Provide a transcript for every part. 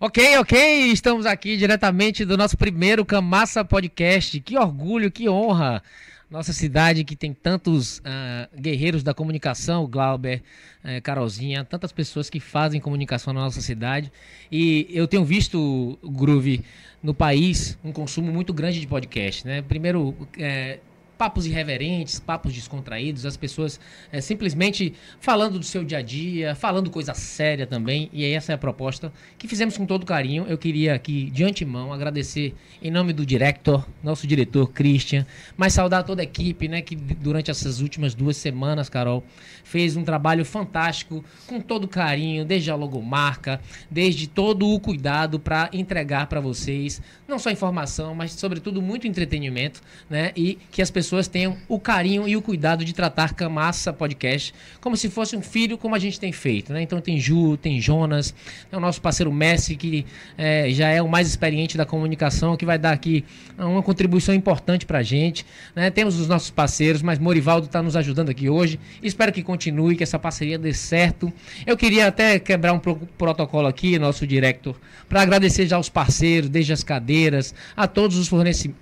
Ok, ok, estamos aqui diretamente do nosso primeiro Camassa Podcast. Que orgulho, que honra! Nossa cidade que tem tantos uh, guerreiros da comunicação, Glauber, uh, Carolzinha, tantas pessoas que fazem comunicação na nossa cidade. E eu tenho visto, Groove, no país, um consumo muito grande de podcast. Né? Primeiro, uh, papos irreverentes, papos descontraídos, as pessoas é, simplesmente falando do seu dia a dia, falando coisa séria também, e essa é a proposta que fizemos com todo carinho. Eu queria aqui, de antemão, agradecer em nome do director, nosso diretor Christian, mas saudar toda a equipe, né, que durante essas últimas duas semanas, Carol, fez um trabalho fantástico, com todo carinho, desde a logomarca, desde todo o cuidado para entregar para vocês, não só informação, mas sobretudo muito entretenimento, né, e que as pessoas pessoas tenham o carinho e o cuidado de tratar Camassa Podcast como se fosse um filho, como a gente tem feito. Né? Então tem Ju, tem Jonas, é o nosso parceiro Messi, que é, já é o mais experiente da comunicação, que vai dar aqui uma contribuição importante para a gente. Né? Temos os nossos parceiros, mas Morivaldo está nos ajudando aqui hoje. Espero que continue, que essa parceria dê certo. Eu queria até quebrar um protocolo aqui, nosso director, para agradecer já aos parceiros, desde as cadeiras, a todos os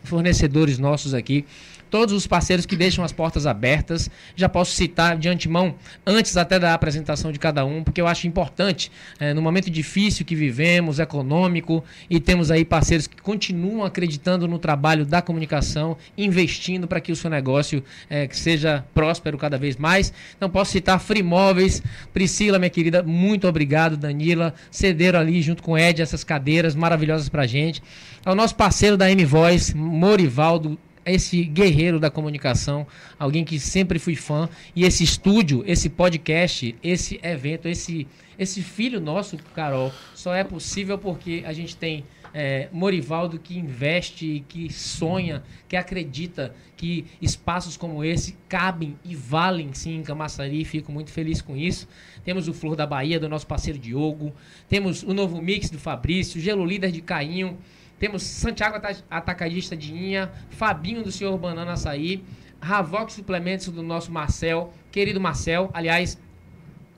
fornecedores nossos aqui todos os parceiros que deixam as portas abertas. Já posso citar de antemão, antes até da apresentação de cada um, porque eu acho importante, é, no momento difícil que vivemos, econômico, e temos aí parceiros que continuam acreditando no trabalho da comunicação, investindo para que o seu negócio é, seja próspero cada vez mais. Então posso citar Frimóveis, Priscila, minha querida, muito obrigado, Danila, cederam ali junto com Ed essas cadeiras maravilhosas para gente. Ao nosso parceiro da M-Voice, Morivaldo, esse guerreiro da comunicação, alguém que sempre fui fã, e esse estúdio, esse podcast, esse evento, esse, esse filho nosso, Carol, só é possível porque a gente tem é, Morivaldo que investe, que sonha, que acredita que espaços como esse cabem e valem sim em Camaçari. Fico muito feliz com isso. Temos o Flor da Bahia, do nosso parceiro Diogo. Temos o novo mix do Fabrício, Gelo Líder de Cainho. Temos Santiago Atacadista de Inha, Fabinho do Senhor Banana Açaí, Ravox Suplementos do nosso Marcel, querido Marcel. Aliás,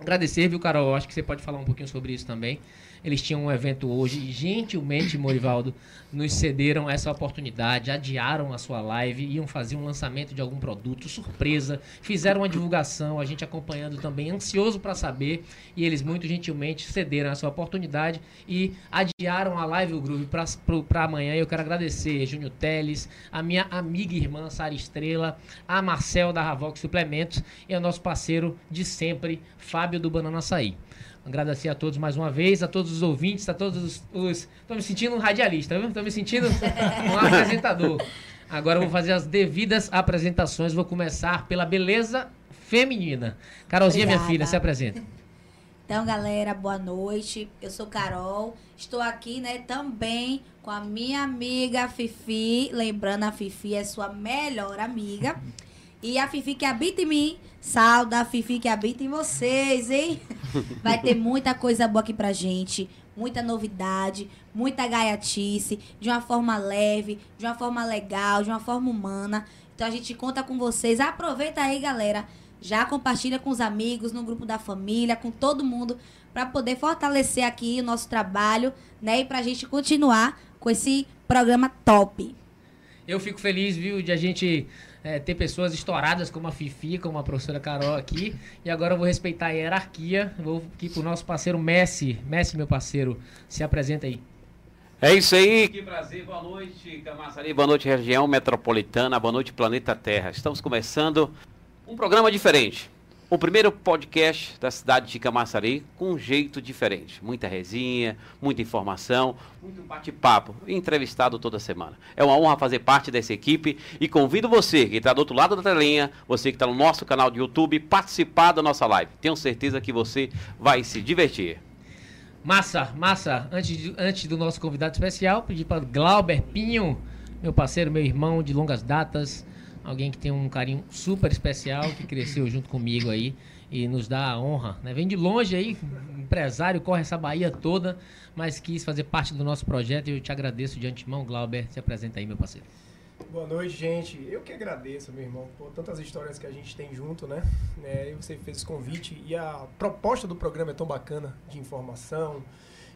agradecer, viu, Carol? Acho que você pode falar um pouquinho sobre isso também. Eles tinham um evento hoje gentilmente, Morivaldo, nos cederam essa oportunidade, adiaram a sua live, iam fazer um lançamento de algum produto, surpresa, fizeram uma divulgação, a gente acompanhando também, ansioso para saber, e eles muito gentilmente cederam essa oportunidade e adiaram a live o Groove para amanhã. Eu quero agradecer Júnior Teles, a minha amiga e irmã Sara Estrela, a Marcel da Ravox Suplementos e ao nosso parceiro de sempre, Fábio do Banana Açaí. Agradecer a todos mais uma vez, a todos os ouvintes, a todos os. Estou me sentindo um radialista, viu? Estou me sentindo um apresentador. Agora eu vou fazer as devidas apresentações. Vou começar pela beleza feminina. Carolzinha, Obrigada. minha filha, se apresenta. Então, galera, boa noite. Eu sou Carol. Estou aqui, né, também com a minha amiga Fifi. Lembrando, a Fifi é sua melhor amiga. E a Fifi que habita em mim, salda a Fifi que habita em vocês, hein? Vai ter muita coisa boa aqui pra gente, muita novidade, muita gaiatice, de uma forma leve, de uma forma legal, de uma forma humana. Então a gente conta com vocês. Aproveita aí, galera. Já compartilha com os amigos, no grupo da família, com todo mundo, para poder fortalecer aqui o nosso trabalho, né? E pra gente continuar com esse programa top. Eu fico feliz, viu, de a gente é, ter pessoas estouradas como a Fifi, como a professora Carol aqui. E agora eu vou respeitar a hierarquia. Vou aqui pro nosso parceiro Messi. Messi, meu parceiro, se apresenta aí. É isso aí, que prazer, boa noite Camaçari, boa noite região metropolitana, boa noite planeta Terra. Estamos começando um programa diferente. O primeiro podcast da cidade de Camaçari com um jeito diferente. Muita resenha, muita informação, muito bate-papo, entrevistado toda semana. É uma honra fazer parte dessa equipe e convido você que está do outro lado da telinha, você que está no nosso canal de YouTube, participar da nossa live. Tenho certeza que você vai se divertir. Massa, massa. Antes, de, antes do nosso convidado especial, pedir para Glauber Pinho, meu parceiro, meu irmão de longas datas, alguém que tem um carinho super especial, que cresceu junto comigo aí e nos dá a honra. Né? Vem de longe aí, empresário, corre essa Bahia toda, mas quis fazer parte do nosso projeto e eu te agradeço de antemão, Glauber. Se apresenta aí, meu parceiro. Boa noite, gente. Eu que agradeço, meu irmão, por tantas histórias que a gente tem junto, né? É, você fez esse convite e a proposta do programa é tão bacana de informação,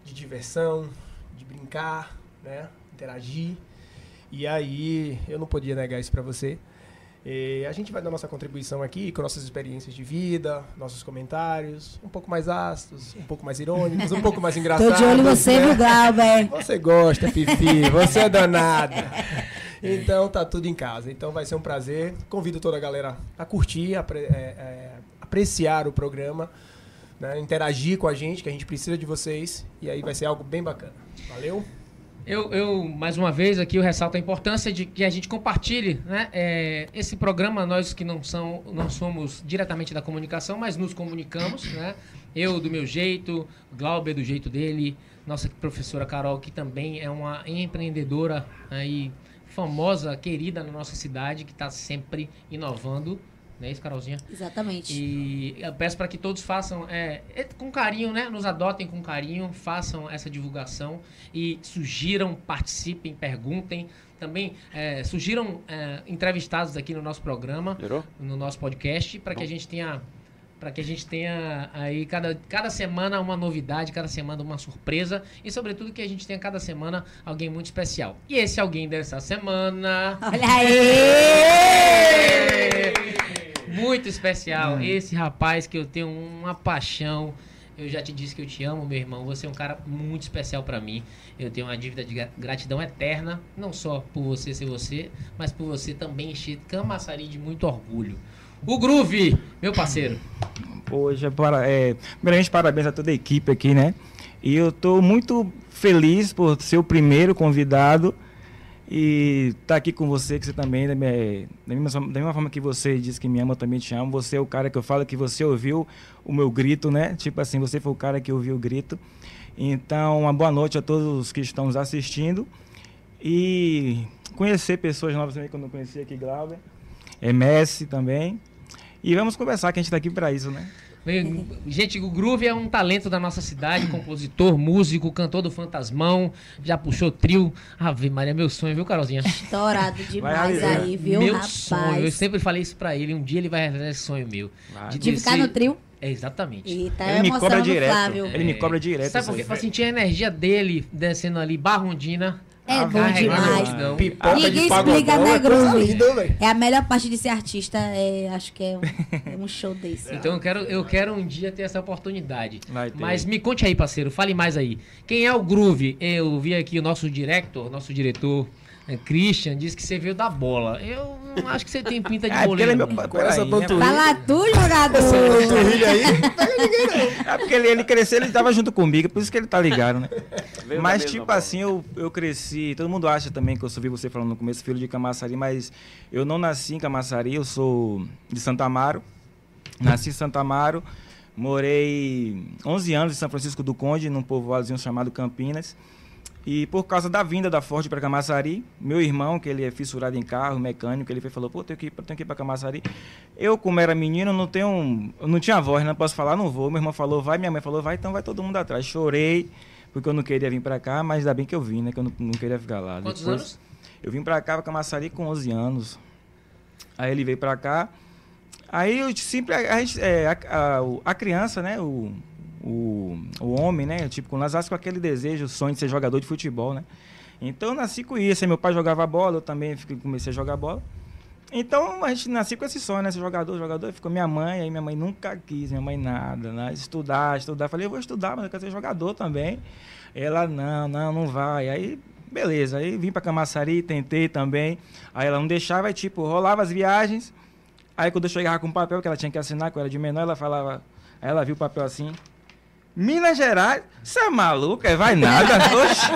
de diversão, de brincar, né? Interagir. E aí, eu não podia negar isso para você. E a gente vai dar nossa contribuição aqui com nossas experiências de vida, nossos comentários, um pouco mais ácidos, um pouco mais irônicos, um pouco mais engraçados. Tô de olho em você, né? viu, Glauber? Você gosta, Fifi, você é danada. Então tá tudo em casa. Então vai ser um prazer. Convido toda a galera a curtir, a é, é, apreciar o programa, né? interagir com a gente, que a gente precisa de vocês. E aí vai ser algo bem bacana. Valeu? Eu, eu, mais uma vez, aqui eu ressalto a importância de que a gente compartilhe né, é, esse programa, nós que não, são, não somos diretamente da comunicação, mas nos comunicamos, né? Eu do meu jeito, Glauber do jeito dele, nossa professora Carol, que também é uma empreendedora aí, famosa, querida na nossa cidade, que está sempre inovando. Não é isso, Carolzinha? Exatamente. E eu peço para que todos façam é, é, com carinho, né? Nos adotem com carinho, façam essa divulgação e sugiram, participem, perguntem. Também é, sugiram é, entrevistados aqui no nosso programa, Virou? no nosso podcast, para que a gente tenha para que a gente tenha aí cada, cada semana uma novidade, cada semana uma surpresa e sobretudo que a gente tenha cada semana alguém muito especial. E esse alguém dessa semana Olha aí! muito especial. Esse rapaz que eu tenho uma paixão. Eu já te disse que eu te amo, meu irmão. Você é um cara muito especial pra mim. Eu tenho uma dívida de gra- gratidão eterna, não só por você ser você, mas por você também encher Camaçari de muito orgulho. O Groove, meu parceiro. Hoje, para, é, primeiramente, parabéns a toda a equipe aqui, né? E eu estou muito feliz por ser o primeiro convidado e estar aqui com você, que você também, né, é, da mesma, da mesma forma que você diz que me ama, eu também te amo. Você é o cara que eu falo que você ouviu o meu grito, né? Tipo assim, você foi o cara que ouviu o grito. Então, uma boa noite a todos que estão nos assistindo e conhecer pessoas novas também que eu não conhecia aqui, Glauber. É Messi também. E vamos conversar, que a gente está aqui para isso, né? Gente, o Groove é um talento da nossa cidade, compositor, músico, cantor do Fantasmão, já puxou trio. Ave Maria, meu sonho, viu, Carolzinha? Estourado demais realizar. aí, viu, meu rapaz? sonho, eu sempre falei isso pra ele, um dia ele vai realizar esse sonho meu. Vai. De ficar descer- no trio? É, exatamente. E tá Ele me cobra direto. Flávio. Ele me cobra direto. Sabe por quê? Pra sentir a energia dele descendo ali, Barrondina. É Ah, bom demais. Pipoca Ninguém de explica, né, Groove? É a melhor parte de ser artista, é, acho que é um, é um show desse. Então eu quero, eu quero um dia ter essa oportunidade. Vai ter. Mas me conte aí, parceiro, fale mais aí. Quem é o Groove? Eu vi aqui o nosso director, nosso diretor, Christian, disse que você veio da bola. Eu não acho que você tem pinta de Ah, porque ele é goleiro. meu pai. Com essa panturrilha. Fala tu, jogador! Panturrilha aí. É porque ele, ele cresceu, ele tava junto comigo, por isso que ele tá ligado, né? Veio mas, tipo assim, eu, eu cresci. Todo mundo acha também que eu ouvi você falando no começo, filho de Camaçari, mas eu não nasci em Camaçari, eu sou de Santa Amaro. Nasci em Santa Amaro, morei 11 anos em São Francisco do Conde, num povoadozinho chamado Campinas. E por causa da vinda da Ford para Camaçari, meu irmão, que ele é fissurado em carro, mecânico, ele falou, pô, tenho que ir, tenho que ir para Camaçari. Eu, como era menino, não tenho um, não tinha voz, não posso falar, não vou. Meu irmão falou, vai, minha mãe falou, vai, então vai todo mundo atrás. Chorei, porque eu não queria vir para cá, mas ainda bem que eu vim, né, que eu não, não queria ficar lá. Quantos Depois, anos? Eu vim para cá, para Camaçari, com 11 anos. Aí ele veio para cá. Aí eu sempre, a, a é, a, a criança, né, o, o, o homem, né, tipo, quando nasce com aquele desejo, o sonho de ser jogador de futebol, né. Então eu nasci com isso, aí meu pai jogava bola, eu também comecei a jogar bola. Então a gente nasceu com esse sonho, né, ser jogador, jogador, ficou minha mãe, aí minha mãe nunca quis, minha mãe nada, né, estudar, estudar. Falei, eu vou estudar, mas eu quero ser jogador também. Ela, não, não, não vai. Aí, beleza, aí vim pra Camaçari, tentei também. Aí ela não deixava, aí, tipo, rolava as viagens. Aí quando eu chegava com o papel que ela tinha que assinar, que eu era de menor, ela falava. Ela viu o papel assim. Minas Gerais, você é maluca? É, Vai nada, oxe.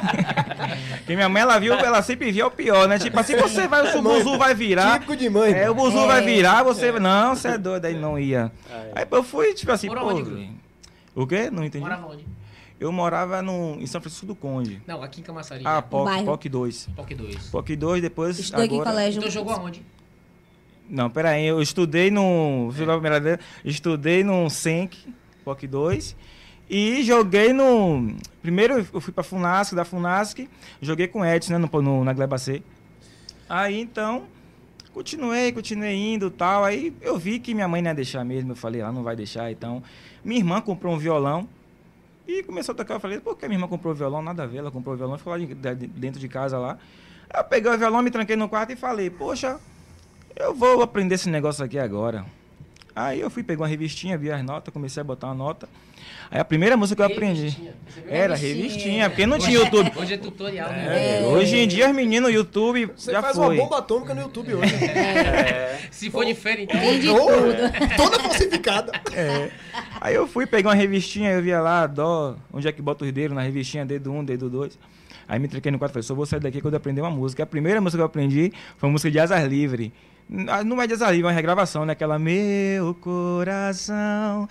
Porque minha mãe, ela viu, ela sempre via o pior, né? Tipo assim, você vai, o buzu vai virar. Típico de mãe. É, o buzu É. vai virar, você. Não, você é doido, aí não ia. Aí eu fui, tipo assim, Mora pô. onde? O quê? Não entendi. Morava onde? Eu morava no, em São Francisco do Conde. Não, aqui em Camaçari. Ah, né? POC. POC 2. POC 2. POC 2, depois. Estudou aqui em agora... colégio. Então jogou aonde? Não, peraí, eu estudei no. Vez. Estudei no Senk, POC 2. E joguei no. Primeiro eu fui pra Funasc, da Funasc. Joguei com Edson, né, no, no, na Gleba C. Aí então. Continuei, continuei indo tal. Aí eu vi que minha mãe não ia deixar mesmo. Eu falei, ela não vai deixar. Então. Minha irmã comprou um violão. E começou a tocar, eu falei, por que minha irmã comprou violão? Nada a ver, ela comprou violão, ficou lá de- de- dentro de casa lá. Eu peguei o violão, me tranquei no quarto e falei, poxa, eu vou aprender esse negócio aqui agora. Aí eu fui, peguei uma revistinha, vi as notas, comecei a botar uma nota. Aí a primeira música que eu aprendi Revistinha. Você viu? era Revistinha. revistinha, porque não tinha YouTube. Hoje é tutorial, né? É, Hoje em dia, os meninos, o YouTube Você já faz foi. uma bomba atômica no YouTube hoje. Se for então. Tem de tudo. Toda falsificada. É. Aí eu fui pegar uma revistinha, eu via lá, dó, onde é que bota os dedos na revistinha, dedo 1, um, dedo 2. Aí me tranquei no quarto e falei, só vou sair daqui quando eu aprender uma música. A primeira música que eu aprendi foi uma música de Asas Livre. N- Não é de Asas Livre, é uma regravação, né? Aquela Meu coração.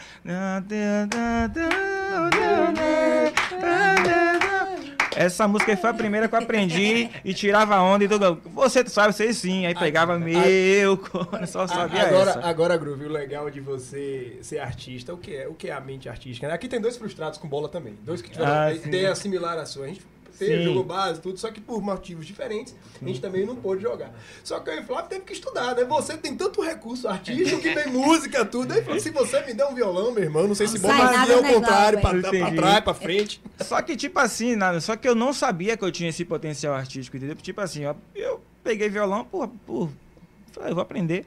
Essa música foi a primeira que eu aprendi e tirava onda e tudo. Você sabe, você sim. Aí pegava meu coração, só sabia agora, essa. agora, Groove, o legal de você ser artista, o que é, o que é a mente artística? né? Aqui tem dois frustrados com bola também. Dois que tiveram Ah, a sim. ideia similar à sua. A gente Sim. jogou base, tudo, só que por motivos diferentes, a gente também não pôde jogar. Só que eu e o Flávio teve que estudar, né? Você tem tanto recurso artístico que tem música, tudo. Aí falou, se você me der um violão, meu irmão, não sei se sai mas ao do contrário, pra, pra Entendi. trás, pra frente. Só que, tipo assim, nada, só que eu não sabia que eu tinha esse potencial artístico, entendeu? Tipo assim, ó, eu peguei violão por, por. Falei, eu vou aprender.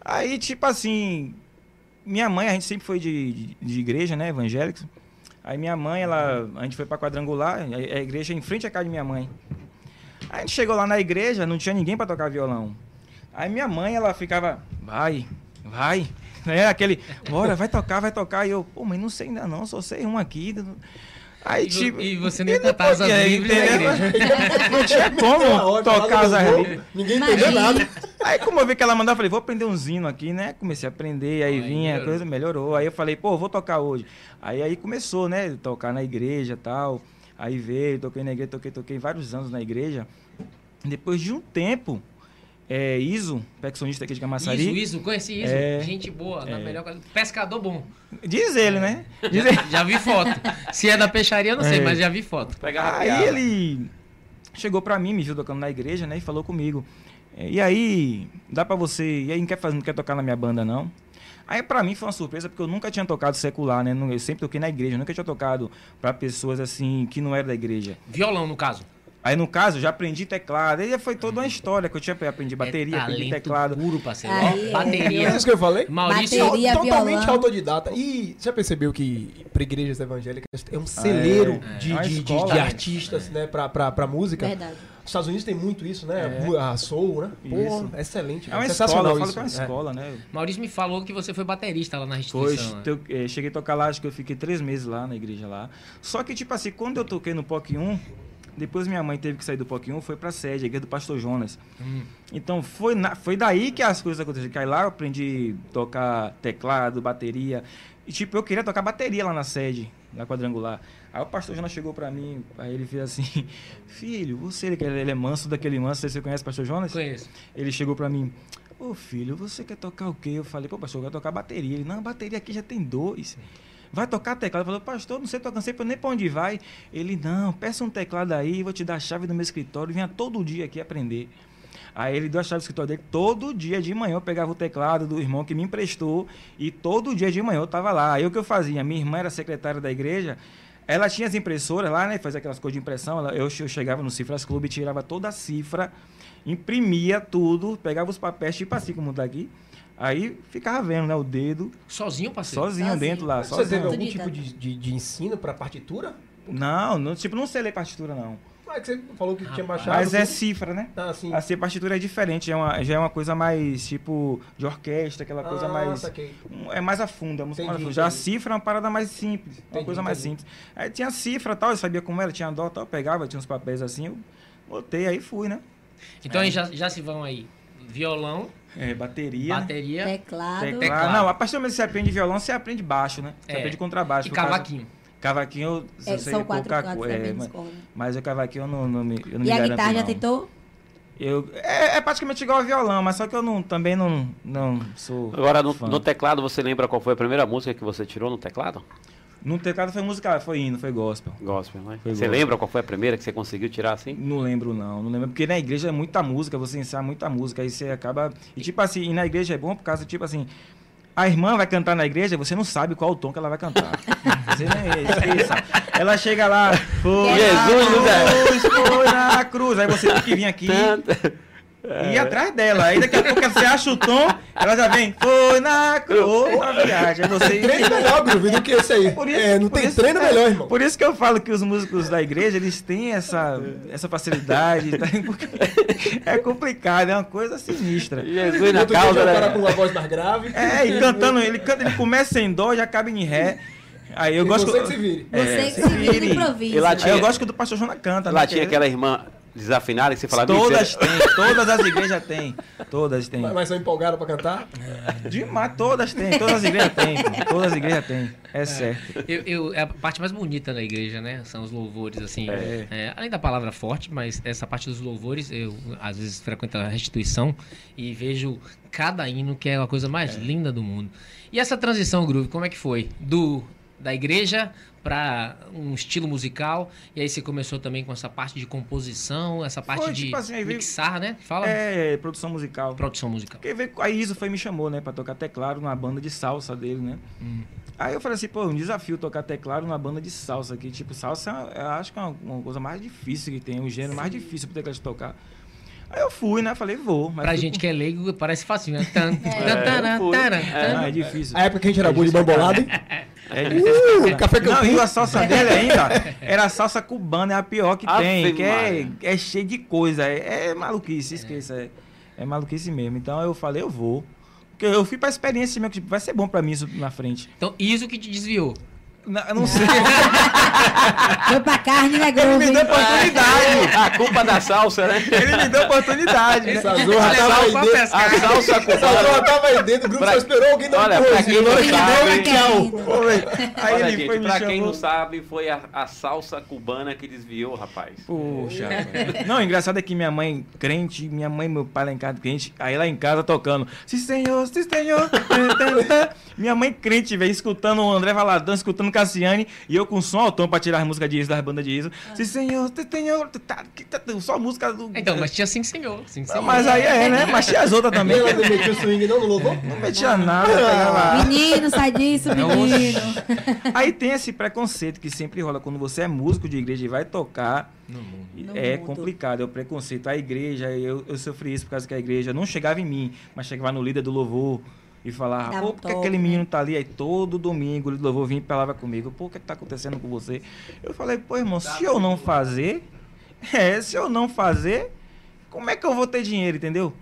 Aí, tipo assim, minha mãe, a gente sempre foi de, de, de igreja, né, evangélica. Aí minha mãe, ela, a gente foi pra quadrangular, a, a igreja em frente à casa de minha mãe. Aí a gente chegou lá na igreja, não tinha ninguém pra tocar violão. Aí minha mãe, ela ficava, vai, vai. É aquele, bora, vai tocar, vai tocar. E eu, pô, mas não sei ainda não, só sei um aqui. Aí, E tipo, e você cantar depois- as livres na igreja. Não tinha como tocar as livres. Ninguém entendeu nada. Aí como eu vi que ela mandava, eu falei, vou aprender um zino aqui, né? Comecei a aprender, aí Aí vinha, a melhorou. coisa melhorou. Aí eu falei, pô, vou tocar hoje. Aí aí começou, né? Tocar na igreja e tal. Aí veio, toquei na igreja, toquei, toquei vários anos na igreja. Depois de um tempo, é, Iso, percussionista aqui de Camaçari. Isso, isso, conheci isso. É. Gente boa, na É. melhor. Pescador bom. Diz ele, né? Diz ele. Já vi foto. Se é da peixaria, eu não sei, É. mas já vi foto. Pegava Aí piada. ele chegou pra mim, me viu tocando na igreja, né? E falou comigo. "É, E aí, dá pra você. E aí, não quer, fazer, não quer tocar na minha banda, não? Aí pra mim foi uma surpresa, porque eu nunca tinha tocado secular, né? Eu sempre toquei na igreja, eu nunca tinha tocado pra pessoas assim que não eram da igreja. Violão, no caso. Aí no caso, já aprendi teclado. Aí foi toda uma história que eu tinha aprendi bateria, é aprendi teclado. puro, parceiro. Aí, bateria. É isso que eu falei? Maurício. Bateria. Totalmente violão. autodidata. E já percebeu que para igrejas evangélicas é um celeiro é. de, É uma de- de- escola, de né? artistas, né, pra, pra, pra música. Verdade. Os Estados Unidos tem muito isso, né? É. A soul, né? Pô, Isso. excelente. É uma escola, eu falo isso. que é uma É. escola, né? Maurício me falou que você foi baterista lá na Foi, restituição. né? teu- eh, cheguei a tocar lá, acho que eu fiquei três meses lá na igreja lá. Só que, tipo assim, quando eu toquei no POC 1, depois minha mãe teve que sair do POC 1, foi pra sede, a igreja do Pastor Jonas. Hum. Então foi, na- foi daí que as coisas aconteceram. Que aí lá eu aprendi a tocar teclado, bateria. E tipo, eu queria tocar bateria lá na sede, na quadrangular. Aí o pastor Jonas chegou pra mim, aí ele fez assim, filho, você, ele, ele é manso daquele manso, você conhece o pastor Jonas? Conheço. Ele chegou pra mim, ô filho, você quer tocar o quê? Eu falei, pô, pastor, eu quero tocar bateria. Ele, não, bateria aqui já tem dois. Vai tocar teclado? Falei, pastor, não sei tocar, não sei nem pra onde vai. Ele, não, peça um teclado aí, vou te dar a chave do meu escritório venha todo dia aqui aprender. Aí ele deu a chave do escritório dele, todo dia de manhã eu pegava o teclado do irmão que me emprestou e todo dia de manhã eu tava lá. Aí o que eu fazia? Minha irmã era secretária da igreja, ela tinha as impressoras lá, né? Fazia aquelas coisas de impressão. eu chegava no Cifras Clube, tirava toda a cifra, imprimia tudo, pegava os papéis, tipo assim como tá aqui. Aí ficava vendo, né? O dedo, Sozinho, parceiro? sozinho, Sozinho. dentro lá. Você teve Sozinho. algum tipo de, de, de ensino pra partitura? Não, não, tipo, não sei ler partitura, não. Ah, que você falou que tinha baixado. Mas é cifra, né? Ah, sim. Assim, a partitura é diferente, é uma, já é uma coisa mais, tipo, de orquestra, aquela coisa Ah, mais... saquei. É mais a fundo, a música mais a Entendi, fundo. Já a cifra é uma parada mais simples, uma Entendi, coisa mais entendi. simples. Aí tinha a cifra e tal, eu sabia como era, tinha dó e tal, eu pegava, tinha uns papéis assim, eu botei, aí fui, né? Então aí já, já se vão aí. Violão, É, bateria, bateria Teclado. teclado. Teclado. Não, a partir do momento que você aprende violão, você aprende baixo, né? Você É. aprende contrabaixo. e no caso- cavaquinho. Cavaquinho, eu, É, sei são quatro pouca coisa, é, mas, mas o cavaquinho eu não, não me, eu não me E a garanto, guitarra já não. tentou? Eu, é, é praticamente igual ao violão, mas só que eu não, também não, não sou. Agora, no, fã. no teclado, você lembra qual foi a primeira música que você tirou no teclado? No teclado foi musical, foi hino, foi gospel. Gospel, né? Foi Você gospel. lembra qual foi a primeira que você conseguiu tirar assim? Não lembro não, não lembro. Porque na igreja é muita música, você ensaia muita música, aí você acaba. E tipo assim, e na igreja é bom por causa, tipo assim, A irmã vai cantar na igreja, você não sabe qual o tom que ela vai cantar. Você nem esqueça. Ela chega lá, foi Jesus, na cruz, foi na cruz. Aí você tem que vir aqui e ir atrás dela. Aí daqui a pouco você acha o tom, ela já vem, foi na cruz, outra viagem. Aí você... Treino melhor, Groove, do que esse aí. Por isso- é, não por tem isso- treino é, melhor, irmão. Por isso que eu falo que os músicos da igreja, eles têm essa, essa facilidade, tá? é complicado, é uma coisa sinistra. Jesus na causa, o cara né? com uma voz mais grave. É, e cantando, ele canta, ele começa em dó, já acaba em ré. Aí eu E gosto você que se vire. É, Você que se se vira vire. E lá Aí tinha- eu gosto que o do pastor Jona canta, Lá né? tinha que aquela irmã desafinada que você falava. Todas "Bicho, têm, todas as igrejas têm. Todas têm. Mas, mas são empolgados pra cantar? Demais, todas têm, todas as igrejas têm, todas as igrejas têm. É certo. Eu, eu- é a parte mais bonita da igreja, né? São os louvores, assim. É. É, além da palavra forte, mas essa parte dos louvores, eu às vezes frequento a restituição e vejo cada hino que é a coisa mais linda do mundo. E essa transição, Groove, como é que foi? Do da igreja para um estilo musical, e aí você começou também com essa parte de composição, essa parte Foi, de tipo assim, aí veio- mixar, né? Fala. É, produção musical. Produção musical. Porque veio, a Iso foi me chamou, né, pra tocar teclado numa banda de salsa dele, né? Hum. Aí eu falei assim, pô, um desafio tocar teclado numa banda de salsa aqui. Tipo, salsa eu acho que é uma, uma coisa mais difícil que tem, um gênero mais difícil pro teclado tocar. Aí eu fui, né? Falei, vou. Mas Pra fui gente com- que é leigo, parece fácil, né? Tan, É. Ah, é difícil. A época que a gente era bullying bambolado, hein? É difícil. Uh, café Não, Campinho. e a salsa dele ainda era a salsa cubana, é a pior que Ave tem, que é, é cheio de coisa, é, é maluquice, esqueça, é, é maluquice mesmo. Então eu falei, eu vou. Porque eu fui pra experiência mesmo, que tipo, vai ser bom pra mim isso na frente. Então, isso que te desviou. Não, eu não sei. Foi pra carne, né, Ele me deu oportunidade. A culpa da salsa, né? Ele me deu oportunidade. né? Essa zorra tava aí dentro. A salsa Essa cubana. zorra tava aí dentro, o grupo Pra- só esperou alguém dar Olha, um pra quem não sabe- deu, tchau. Aí Olha, ele gente, foi me pra quem chamou. não sabe, foi a, a salsa cubana que desviou, rapaz. Poxa. rapaz. Não, o engraçado é que minha mãe crente, minha mãe e meu pai lá em casa crente, aí lá em casa tocando. Sim, senhor, sim, senhor. minha mãe crente, velho, escutando o André Valadão, escutando Cassiane, e eu com som altão pra tirar as músicas de ISO, das bandas de ISO. Sim, senhor, senhor. tá, que tá, Só música do. Então, mas tinha sim, senhor. Sim, senhor. Mas aí é, né? Mas tinha as outras também. ela não metia o swing não no louvor? Não metia nada, pegava. Menino, sai disso, menino. Aí tem esse preconceito que sempre rola quando você é músico de igreja e vai tocar. No mundo. No é mundo. complicado, é o preconceito. A igreja, eu, eu sofri isso por causa que a igreja não chegava em mim, mas chegava no líder do louvor e falava, Dava pô, por que aquele né? menino tá ali? Aí todo domingo o líder do louvor vinha e falava comigo, pô, o que, que tá acontecendo com você? Eu falei, pô, irmão, se eu não fazer, é, se eu não fazer, como é que eu vou ter dinheiro, entendeu?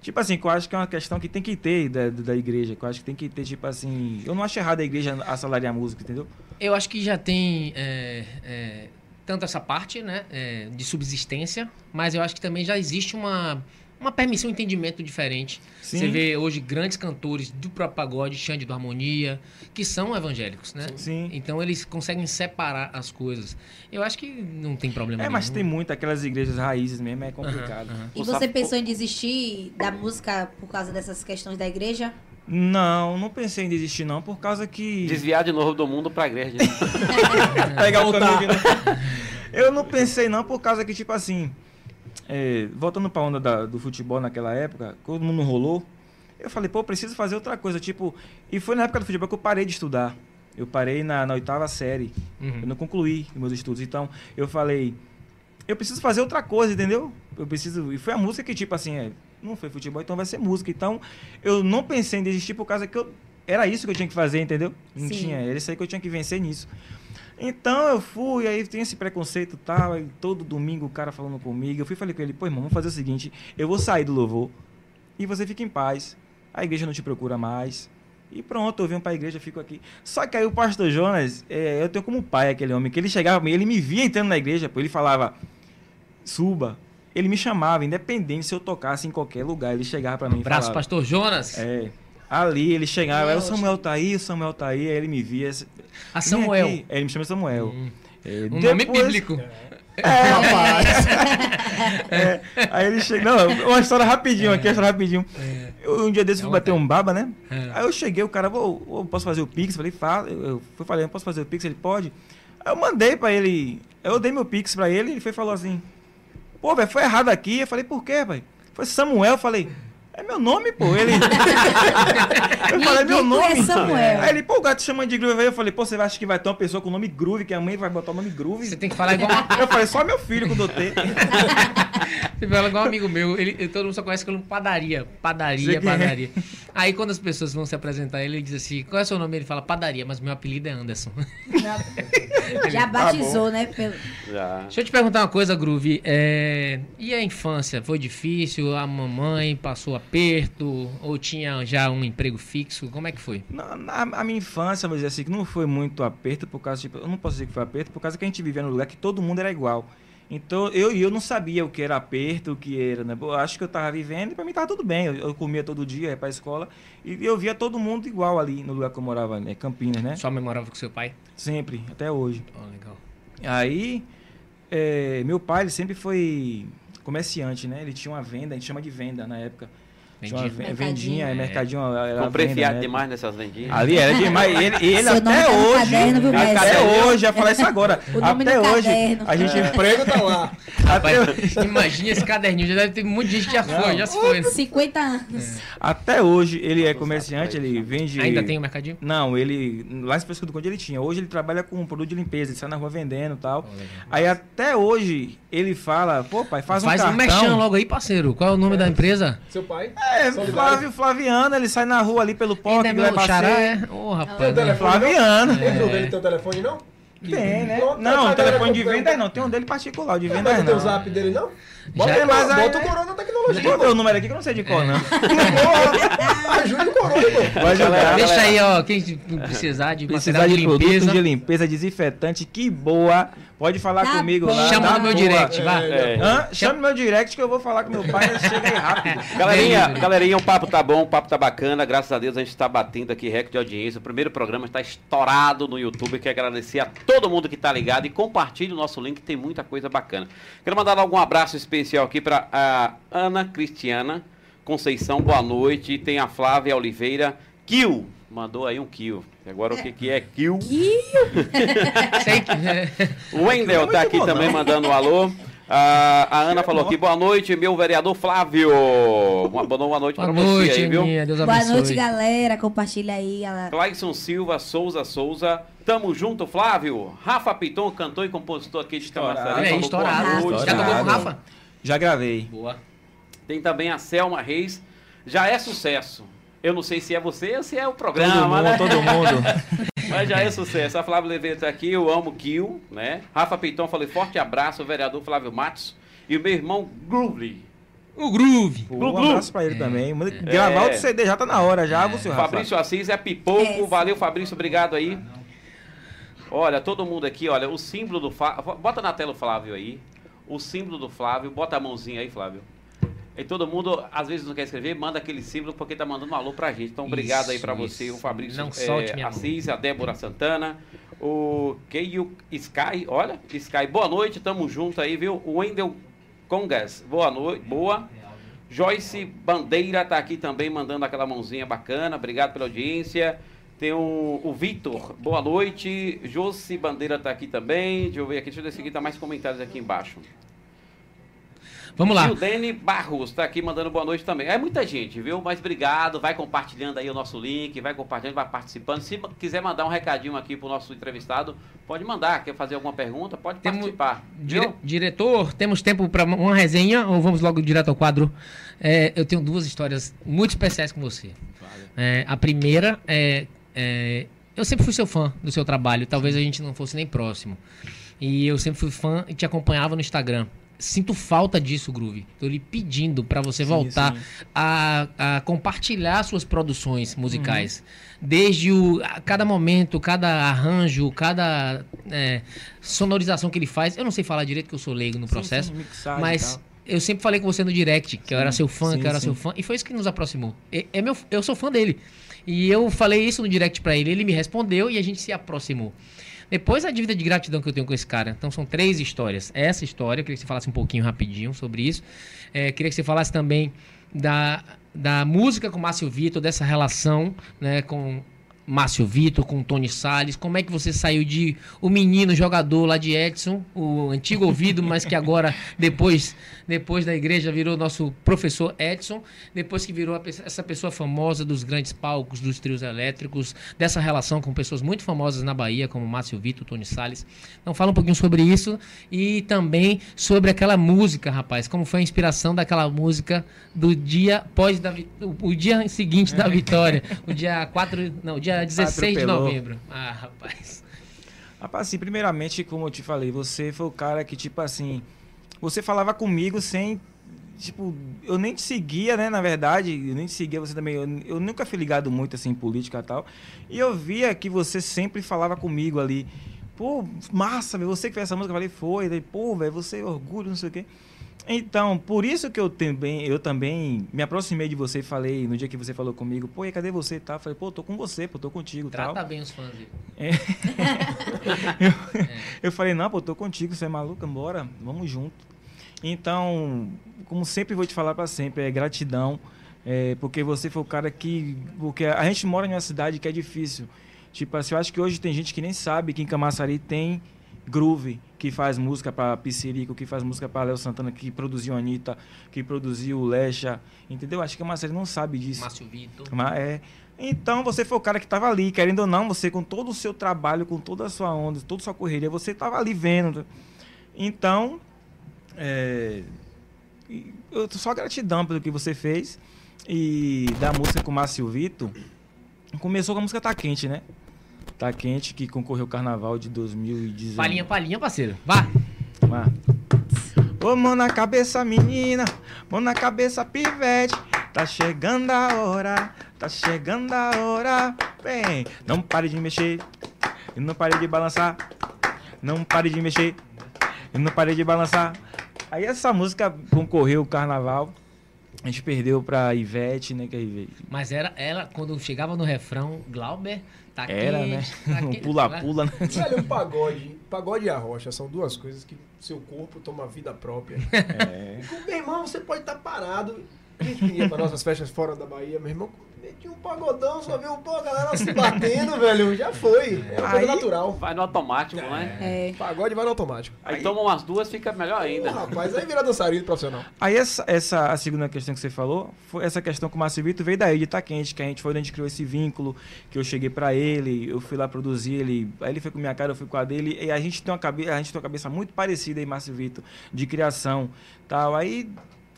Tipo assim, que eu acho que é uma questão que tem que ter da, da igreja, que eu acho que tem que ter, tipo assim, eu não acho errado a igreja assalariar música, entendeu? Eu acho que já tem é, é, tanto essa parte né, é, de subsistência, mas eu acho que também já existe uma, uma permissão, um entendimento diferente. Sim. Você vê hoje grandes cantores do próprio pagode, Xande do Harmonia, que são evangélicos, né? Sim. Então eles conseguem separar as coisas. Eu acho que não tem problema É, mas tem nenhum. muito aquelas igrejas raízes mesmo, é complicado. E você pensou em desistir da música por causa dessas questões da igreja? Não, não pensei em desistir não, por causa que... Desviar de novo do mundo pra igreja. Pegar o Voltar. caminho de novo. Eu não pensei não, por causa que, tipo assim, é, voltando pra onda da- do futebol naquela época, todo mundo rolou, eu falei, pô, eu preciso fazer outra coisa, tipo... E foi na época do futebol que eu parei de estudar. Eu parei na, na oitava série, eu Uhum. não concluí os meus estudos. Então, eu falei, eu preciso fazer outra coisa, entendeu? Eu preciso... E foi a música que, tipo assim, é, não foi futebol, então vai ser música. Então, eu não pensei em desistir por causa que eu... Era isso que eu tinha que fazer, entendeu? Não Sim. tinha, era isso aí que eu tinha que vencer nisso. Então eu fui, aí tem esse preconceito e tal, aí todo domingo o cara falando comigo. Eu fui e falei com ele, pô, irmão, vamos fazer o seguinte, eu vou sair do louvor e você fica em paz. A igreja não te procura mais. E pronto, eu venho pra igreja, fico aqui. Só que aí o pastor Jonas, é, eu tenho como pai aquele homem, que ele chegava, ele me via entrando na igreja, pô, ele falava, suba. Ele me chamava, independente se eu tocasse em qualquer lugar, ele chegava pra mim e Abraço, falava. pastor Jonas. É. Ali ele chegava, É, aí o. Samuel tá aí, o Samuel tá aí, aí ele me via. A "Vem Samuel. aqui." É, ele me chama Samuel. Hum. É, Um nome bíblico. É, Rapaz. é, aí ele chega. Não, uma história rapidinho aqui, uma história rapidinho. Eu, um dia desse eu É fui bater um baba, né? É. Aí eu cheguei, o cara, "Ô, ô, posso fazer o Pix? Eu falei, fala. Eu, eu fui falei, posso fazer o Pix? Ele pode. Aí eu mandei pra ele. Eu dei meu Pix pra ele ele foi e falou assim: Pô, velho, foi errado aqui. Eu falei, por quê, pai? Foi Samuel, eu falei. É meu nome, pô. Ele. eu falei, meu Nico nome. é Samuel. Aí ele, pô, o gato chama de Groove. Aí eu falei, pô, você acha que vai ter uma pessoa com o nome Groove, que a mãe vai botar o nome Groove? Você tem que falar igual, Eu falei, só meu filho com o Dotê. você fala igual um amigo meu. Ele, todo mundo só conhece como padaria. Padaria, é. padaria. Aí quando as pessoas vão se apresentar, ele diz assim: qual é o seu nome? Ele fala padaria, mas meu apelido é Anderson. Já batizou, né? Pelo... Já. Deixa eu te perguntar uma coisa, Groove. É, E a infância? Foi difícil? A mamãe passou aperto? Ou tinha já um emprego fixo? Como é que foi? Na, na- a minha infância, vamos dizer assim, que não foi muito aperto, por causa, tipo, eu não posso dizer que foi aperto, por causa que a gente vivia num lugar que todo mundo era igual. Então, eu eu não sabia o que era aperto, o que era, né? Eu acho que eu tava vivendo e pra mim tava tudo bem. Eu, eu comia todo dia, ia pra escola, e eu via todo mundo igual ali no lugar que eu morava, né? Campinas, né? Sua mãe morava com seu pai? Sempre, até hoje. Oh, legal. Aí, é, meu pai, ele sempre foi comerciante, né? Ele tinha uma venda, a gente chama de venda na época. Tinha uma Vendia. ve- vendinha, é, mercadinho. Era Comprei venda, fiado né? demais nessas vendinhas. Ali era demais. Ele, ele até tá hoje. caderno, viu, até hoje, ia falar isso agora. O nome até no hoje. caderno. A gente. O emprego tá lá. Rapaz, imagina esse caderninho, já deve ter muita gente que já foi, já se foi. né? 50 anos. até hoje ele é comerciante, ele vende. Ainda tem o mercadinho? Não, ele. Lá em Pesca do Conde ele tinha. Hoje ele trabalha com produto de limpeza, ele sai na rua vendendo e tal. Aí até hoje ele fala, pô, pai, faz, Faz um um cartão. mexão logo aí, parceiro. Qual é o nome da empresa? Seu pai? É, Solidário. Flávio Flaviano, ele sai na rua ali pelo Ainda porto, é que vai meu xará, é? Ô, Tem rapaz. o né? telefone, Flaviano. não? Entrou dele teu telefone, não? Tem, né? Não, tá o telefone de venda não, tem um dele particular, de Não venda vai ter o não. zap dele, não? Bota, Já- aí, mas aí- bota o Corona Tecnologia. Bota o número aqui que eu não sei de cor, não. Porra, ajude o Corona, irmão. Vai. Deixa aí, ó, quem precisar de Precisar de, produto limpeza, de limpeza desinfetante, que boa. Pode falar Tá comigo bom. lá. chama tá no meu boa. direct, vá. É. Hã? Chama no meu direct que eu vou falar com meu pai, chega aí rápido. Galerinha, Bem, galerinha, o papo tá bom, o papo tá bacana. Graças a Deus a gente tá batendo aqui recorde de audiência. O primeiro programa está estourado no YouTube. Quero agradecer a todo mundo que tá ligado e compartilhe o nosso link, tem muita coisa bacana. Quero mandar algum abraço especial aqui para a Ana Cristiana Conceição, boa noite. Tem a Flávia Oliveira, Kill. Mandou aí um kill. Agora o que, que é kill? É. O Wendel tá aqui bom, também não. mandando um alô. Ah, a Ana falou aqui, boa noite, meu vereador Flávio. Uma boa boa noite noite, você aí, viu? Deus Boa abençoe. noite, galera. Compartilha aí. Clayson Silva, Souza Souza. Tamo junto, Flávio. Rafa Piton, cantor e compositor aqui de. Camaçari. Falou estourado. Já tocou com o. Rafa? Já gravei. Boa. Tem também a Selma Reis. Já é sucesso. Eu não sei se é você ou se é o Todo programa, mundo, né? todo mundo. Mas já é sucesso. A Flávia Oliveira tá aqui, eu amo Kill, né? Rafa Piton, falei forte abraço, o vereador Flávio Matos. E o meu irmão Groovely. O Groove. Pô, Um abraço pra ele também. Gravar É. outro CD já tá na hora, já, você, Rafa. Fabrício Assis é pipoco. É. Valeu, Fabrício, obrigado aí. Olha, todo mundo aqui, olha, o símbolo do Flávio. Bota na tela o Flávio aí. O símbolo do Flávio. Bota a mãozinha aí, Flávio. E todo mundo, às vezes, não quer escrever, manda aquele símbolo porque tá mandando um alô pra gente. Então, obrigado aí pra Isso, você, isso. o Fabrício Não é, solte minha mão. Assis, a Débora Santana, o Keio Sky, olha, Sky, boa noite, tamo junto aí, viu? O Wendel Congas, boa noite, boa. Joyce Bandeira tá aqui também mandando aquela mãozinha bacana, obrigado pela audiência. Tem o, o Vitor, boa noite. Josi Bandeira tá aqui também. Deixa eu ver aqui, deixa eu ver se aqui tá mais comentários aqui embaixo. Vamos lá. Gildene Barros tá aqui mandando boa noite também. É muita gente, viu? Mas obrigado. Vai compartilhando aí o nosso link, vai compartilhando, vai participando. Se quiser mandar um recadinho aqui pro nosso entrevistado, pode mandar. Quer fazer alguma pergunta? Pode Temos- participar. Dire- diretor, temos tempo para uma resenha ou vamos logo direto ao quadro? É, eu tenho duas histórias muito especiais com você. É, a primeira é, é, Eu sempre fui seu fã do seu trabalho, talvez a gente não fosse nem próximo. E eu sempre fui fã e te acompanhava no Instagram. Sinto falta disso, Groove. Tô lhe pedindo para você Sim, voltar sim. A, a compartilhar suas produções musicais. Uhum. Desde o, a cada momento, cada arranjo, cada é, sonorização que ele faz. Eu não sei falar direito que eu sou leigo no Sim, processo, mas. Eu sempre falei com você no direct que eu era seu fã, sim, que eu era sim. seu fã, e foi isso que nos aproximou. É, é meu, eu sou fã dele. E eu falei isso no direct pra ele, ele me respondeu e a gente se aproximou. Depois a dívida de gratidão que eu tenho com esse cara. Então são três histórias. Essa história, eu queria que você falasse um pouquinho rapidinho sobre isso. É, queria que você falasse também da, da música com o Márcio Vitor, dessa relação né, com Márcio Vitor, com Tony Salles? Como é que você saiu de o menino jogador lá de Edson, o antigo ouvido, mas que agora, depois, depois da igreja, virou nosso professor Edson, depois que virou essa pessoa famosa dos grandes palcos, dos trios elétricos, dessa relação com pessoas muito famosas na Bahia, como Márcio Vitor, Tony Salles. Então fala um pouquinho sobre isso e também sobre aquela música, rapaz, como foi a inspiração daquela música do dia pós da o, o dia seguinte da vitória, o dia 4, não, o dia dia 16 de novembro. Ah, rapaz. Rapaz, assim, primeiramente, como eu te falei, você foi o cara que, tipo assim, você falava comigo sem. Tipo, eu nem te seguia, né? Na verdade, eu nem te seguia você também. Eu, eu nunca fui ligado muito assim em política e tal. E eu via que você sempre falava comigo ali. Pô, massa, você que fez essa música. Eu falei, foi. Daí, pô, velho, você é orgulho, não sei o quê. Então, por isso que eu também, eu também me aproximei de você e falei, no dia que você falou comigo, pô, e cadê você? Tá? Falei, pô, tô com você, pô, tô contigo. Trata tal. bem os fãs dele. É. eu, é. eu falei, não, pô, tô contigo, você é maluca, bora, vamos junto. Então, como sempre vou te falar para sempre, é gratidão, é, porque você foi o cara que. Porque a gente mora em uma cidade que é difícil. Tipo assim, eu acho que hoje tem gente que nem sabe que em Camaçari tem Groove, que faz música para Piscirico, que faz música para Léo Santana, que produziu Anitta, que produziu Lecha, entendeu? Acho que a Marcelo não sabe disso. Márcio Vitor. Mas é. Então você foi o cara que estava ali, querendo ou não, você com todo o seu trabalho, com toda a sua onda, toda a sua correria, você estava ali vendo. Então, é, eu tô só gratidão pelo que você fez. E da música com o Márcio Vitor, começou com a música Tá Quente, né? Tá quente que concorreu ao carnaval de 2019. Palhinha, palhinha, parceiro. Vá. Vá. Ô, mão na cabeça, menina. Mão na cabeça, pivete. Tá chegando a hora. Tá chegando a hora. Vem. Não pare de mexer. E não pare de balançar. Não pare de mexer. E não pare de balançar. Aí essa música concorreu ao carnaval. A gente perdeu pra Ivete, né? Que é Ivete. Mas era ela, quando chegava no refrão, Glauber Tá Era, né? Um pula-pula, né? Velho, o pagode, pagode e a rocha são duas coisas que seu corpo toma vida própria. É. meu irmão, você pode estar parado. A gente ia para nossas festas fora da Bahia, meu irmão, meti um pagodão, só viu pô, a galera se batendo, velho. Já foi. É uma coisa natural. Vai no automático, é. né? É. Pagode vai no automático. Aí, aí toma umas duas, fica melhor ainda. Pô, rapaz, aí vira dançarino profissional. Aí essa, essa a segunda questão que você falou, foi essa questão com o Márcio Vitor veio daí de Tá Quente, que a gente foi onde a gente criou esse vínculo, que eu cheguei para ele, eu fui lá produzir ele, aí ele foi com minha cara, eu fui com a dele, e a gente tem uma cabeça, a gente tem uma cabeça muito parecida aí, Márcio Vitor, de criação, tal. Aí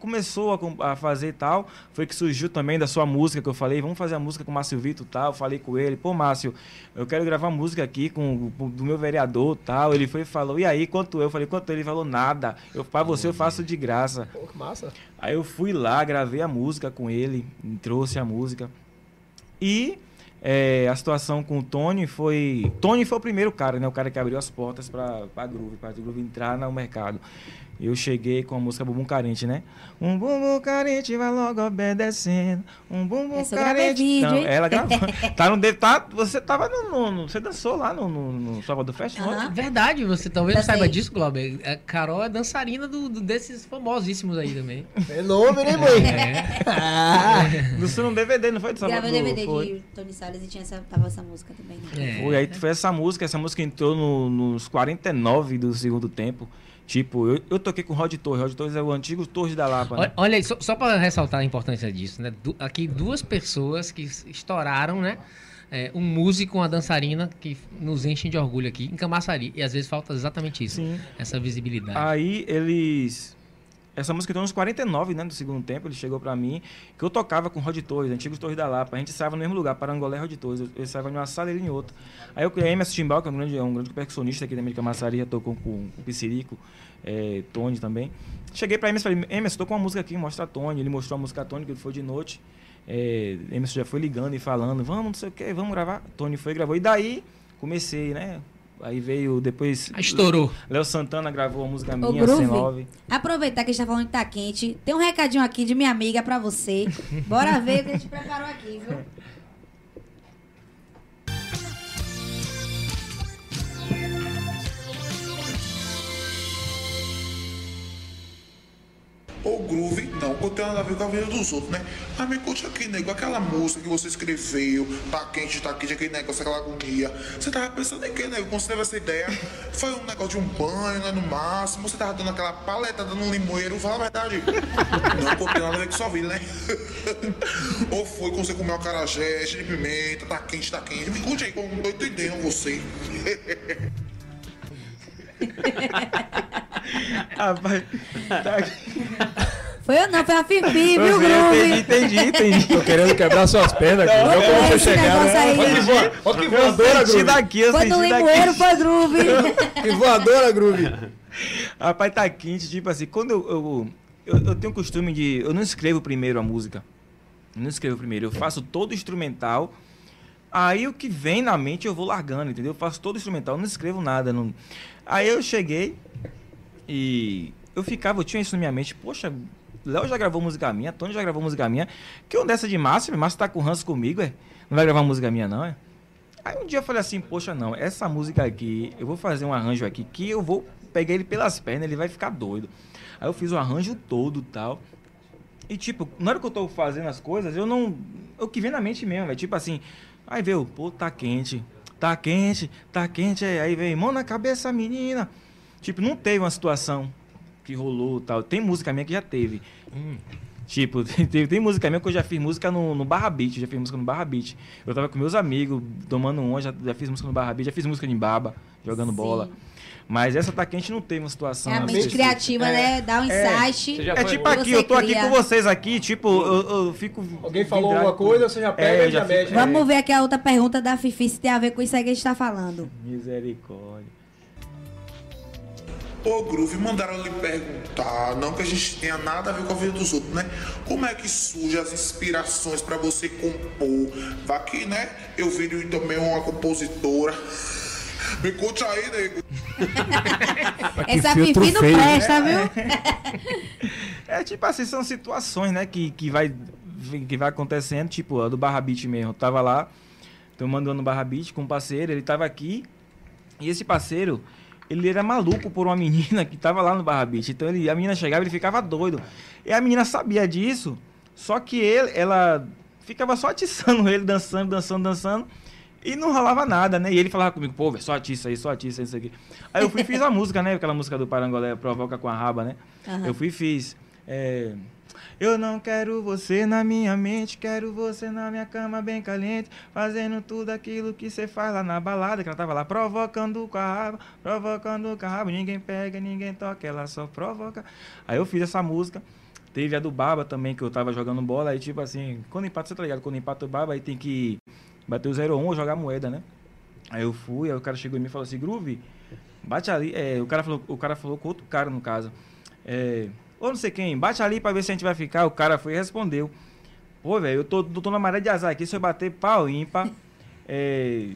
começou a, a fazer tal, foi que surgiu também da sua música que eu falei, vamos fazer a música com o Márcio Vitor tal. falei com ele, pô, Márcio, eu quero gravar música aqui com, com do meu vereador tal. Ele foi e falou, e aí, quanto eu? Eu falei, quanto ele? Ele falou, nada. Eu para você eu faço de graça. Pô, que massa. Aí eu fui lá, gravei a música com ele, trouxe a música. E é, a situação com o Tony foi. Tony foi o primeiro cara, né? O cara que abriu as portas para a Groove, para a Groove entrar no mercado eu cheguei com a música Bumbum Carente, né? Um bumbum carente vai logo obedecendo. Um bumbum Essa carente. Vídeo, não, ela gravou. tá no tá, você tava no, no, no, Você dançou lá no, no, no Salvador Fest, uh -huh. Verdade, você talvez não saiba disso, Glauber. A Carol é dançarina do, do, desses famosíssimos aí também. Fenômeno, hein, mãe? É. ah, você não DVD, não foi do Salvador? Gravei DVD foi. de Tony Salles e tinha essa, tava essa música também. Né? É. Foi, aí foi essa música, essa música entrou no, nos 49 do segundo tempo. Tipo, eu, eu toquei com o Rod Torres. Rod Torres é o antigo Torres da Lapa. Né? Olha, aí, só, só para ressaltar a importância disso, né? Du, aqui duas pessoas que estouraram, né? É, um músico, uma dançarina que nos enchem de orgulho aqui em Camaçari. E às vezes falta exatamente isso. Sim. Essa visibilidade. Aí eles essa música entrou nos 49, né, do segundo tempo, ele chegou para mim, que eu tocava com Rod Torres, antigos Torres da Lapa. A gente estava no mesmo lugar, Parangolé e Rod Torres. Eu, eu estava em uma sala e ele em outra. Aí eu criei Emerson Timbal, que é um grande, é um grande percussionista aqui da América Massaria, tocou com, com o Piscirico, é, Tony também. Cheguei para Emerson e falei, Emerson, tô com uma música aqui, mostra a Tony. Ele mostrou a música a Tony, que foi de noite. É, Emerson já foi ligando e falando, vamos, não sei o que, vamos gravar. Tony foi e gravou. E daí comecei, né? Aí veio depois. Ah, estourou. Léo Santana gravou a música minha, Sem Love. Aproveitar que a gente tá falando que tá quente. Tem um recadinho aqui de minha amiga pra você. Bora ver o que a gente preparou aqui, viu? Ô Groove, não, não tem nada a ver com a vida dos outros, né? Mas me conte aqui, nego, aquela música que você escreveu, tá quente, tá quente, aquele negócio, aquela agonia. Você tava pensando em que, nego, quando você teve essa ideia? Foi um negócio de um banho, né, no máximo, você tava dando aquela paletada no limoeiro, fala a verdade. Não, pô, tem nada a ver com sua vida, né? Ou foi quando você comeu acarajé, de pimenta, tá quente, tá quente. Me conte aí, que eu tô entendendo você. Rapaz, tá aqui. Foi eu não, foi a Fifi, viu, Groove? entendi, entendi, entendi. Tô querendo quebrar suas pernas aqui. Olha como você chegar, né? Olha que que voadora, Groove. daqui, eu Foi no senti limoeiro, foi Groove. Que voadora, Groove. Rapaz, tá quente, tipo assim, quando eu, eu, eu, eu tenho o costume de. Eu não escrevo primeiro a música. Eu não escrevo primeiro, eu faço todo o instrumental. Aí o que vem na mente eu vou largando, entendeu? Eu faço todo instrumental, não escrevo nada. Não... Aí eu cheguei e eu ficava, eu tinha isso na minha mente, poxa, Léo já gravou música minha, Tony já gravou música minha. Que eu dessa de Márcio, Márcio tá com ranço comigo, é? Não vai gravar música minha, não, é? Aí um dia eu falei assim, poxa, não, essa música aqui, eu vou fazer um arranjo aqui que eu vou pegar ele pelas pernas, ele vai ficar doido. Aí eu fiz o arranjo todo tal. E tipo, na hora que eu tô fazendo as coisas, eu não. O que vem na mente mesmo, é tipo assim. Aí veio, pô, tá quente, tá quente, tá quente. Aí vem, mão na cabeça, menina. Tipo, não teve uma situação que rolou tal. Tem música minha que já teve. Tipo, tem, tem música minha que eu já fiz música no, no Barra Beat, já fiz música no Barra Beat. Eu tava com meus amigos, tomando um, já, já fiz música no Barra Beat, já fiz música em Baba, jogando Sim. bola. Mas essa tá quente não teve uma situação. É a mente específica. criativa, É. né? Dá um É. insight. É tipo aqui, eu tô aqui cria. com vocês aqui, tipo, eu, eu fico. Alguém falou alguma coisa, você já pega É, eu e já fico- mexe. é. Vamos ver aqui a outra pergunta da Fifi, se tem a ver com isso aí que a gente tá falando. Misericórdia. Ô Groove, mandaram lhe perguntar, não que a gente tenha nada a ver com a vida dos outros, né? Como é que surgem as inspirações pra você compor? Vai que, né? Eu viro também uma compositora. Me conte aí, nego. Essa Fifi não presta, viu? É tipo assim, são situações, né, que, que, vai, que vai acontecendo, tipo, a do Barra Beat mesmo. Eu tava lá, tomando no Barra Beat com um parceiro, ele tava aqui, e esse parceiro, ele era maluco por uma menina que tava lá no Barra Beat. Então ele, a menina chegava e ele ficava doido. E a menina sabia disso, só que ele, ela ficava só atiçando ele, dançando, dançando, dançando. E não rolava nada, né? E ele falava comigo, pô, só atiça aí, só atiça isso aqui. Aí eu fui e fiz a música, né? Aquela música do Parangolé, Provoca com a Raba, né? Aham. Eu fui e fiz. é, eu não quero você na minha mente, quero você na minha cama bem caliente, fazendo tudo aquilo que você faz lá na balada, que ela tava lá provocando com a raba, provocando com a raba, ninguém pega, ninguém toca, ela só provoca. Aí eu fiz essa música. Teve a do Baba também, que eu tava jogando bola, aí tipo assim, quando empata, você tá ligado? Quando empata o Baba, aí tem que bater o 0 1 ou jogar moeda, né? Aí eu fui, aí o cara chegou em mim e falou assim, Groove, bate ali. É, o, cara falou, o cara falou com outro cara, no caso. É, ou não sei quem, bate ali pra ver se a gente vai ficar. O cara foi e respondeu. Pô, velho, eu tô, tô na maré de azar aqui. Se eu bater pau ímpar, é,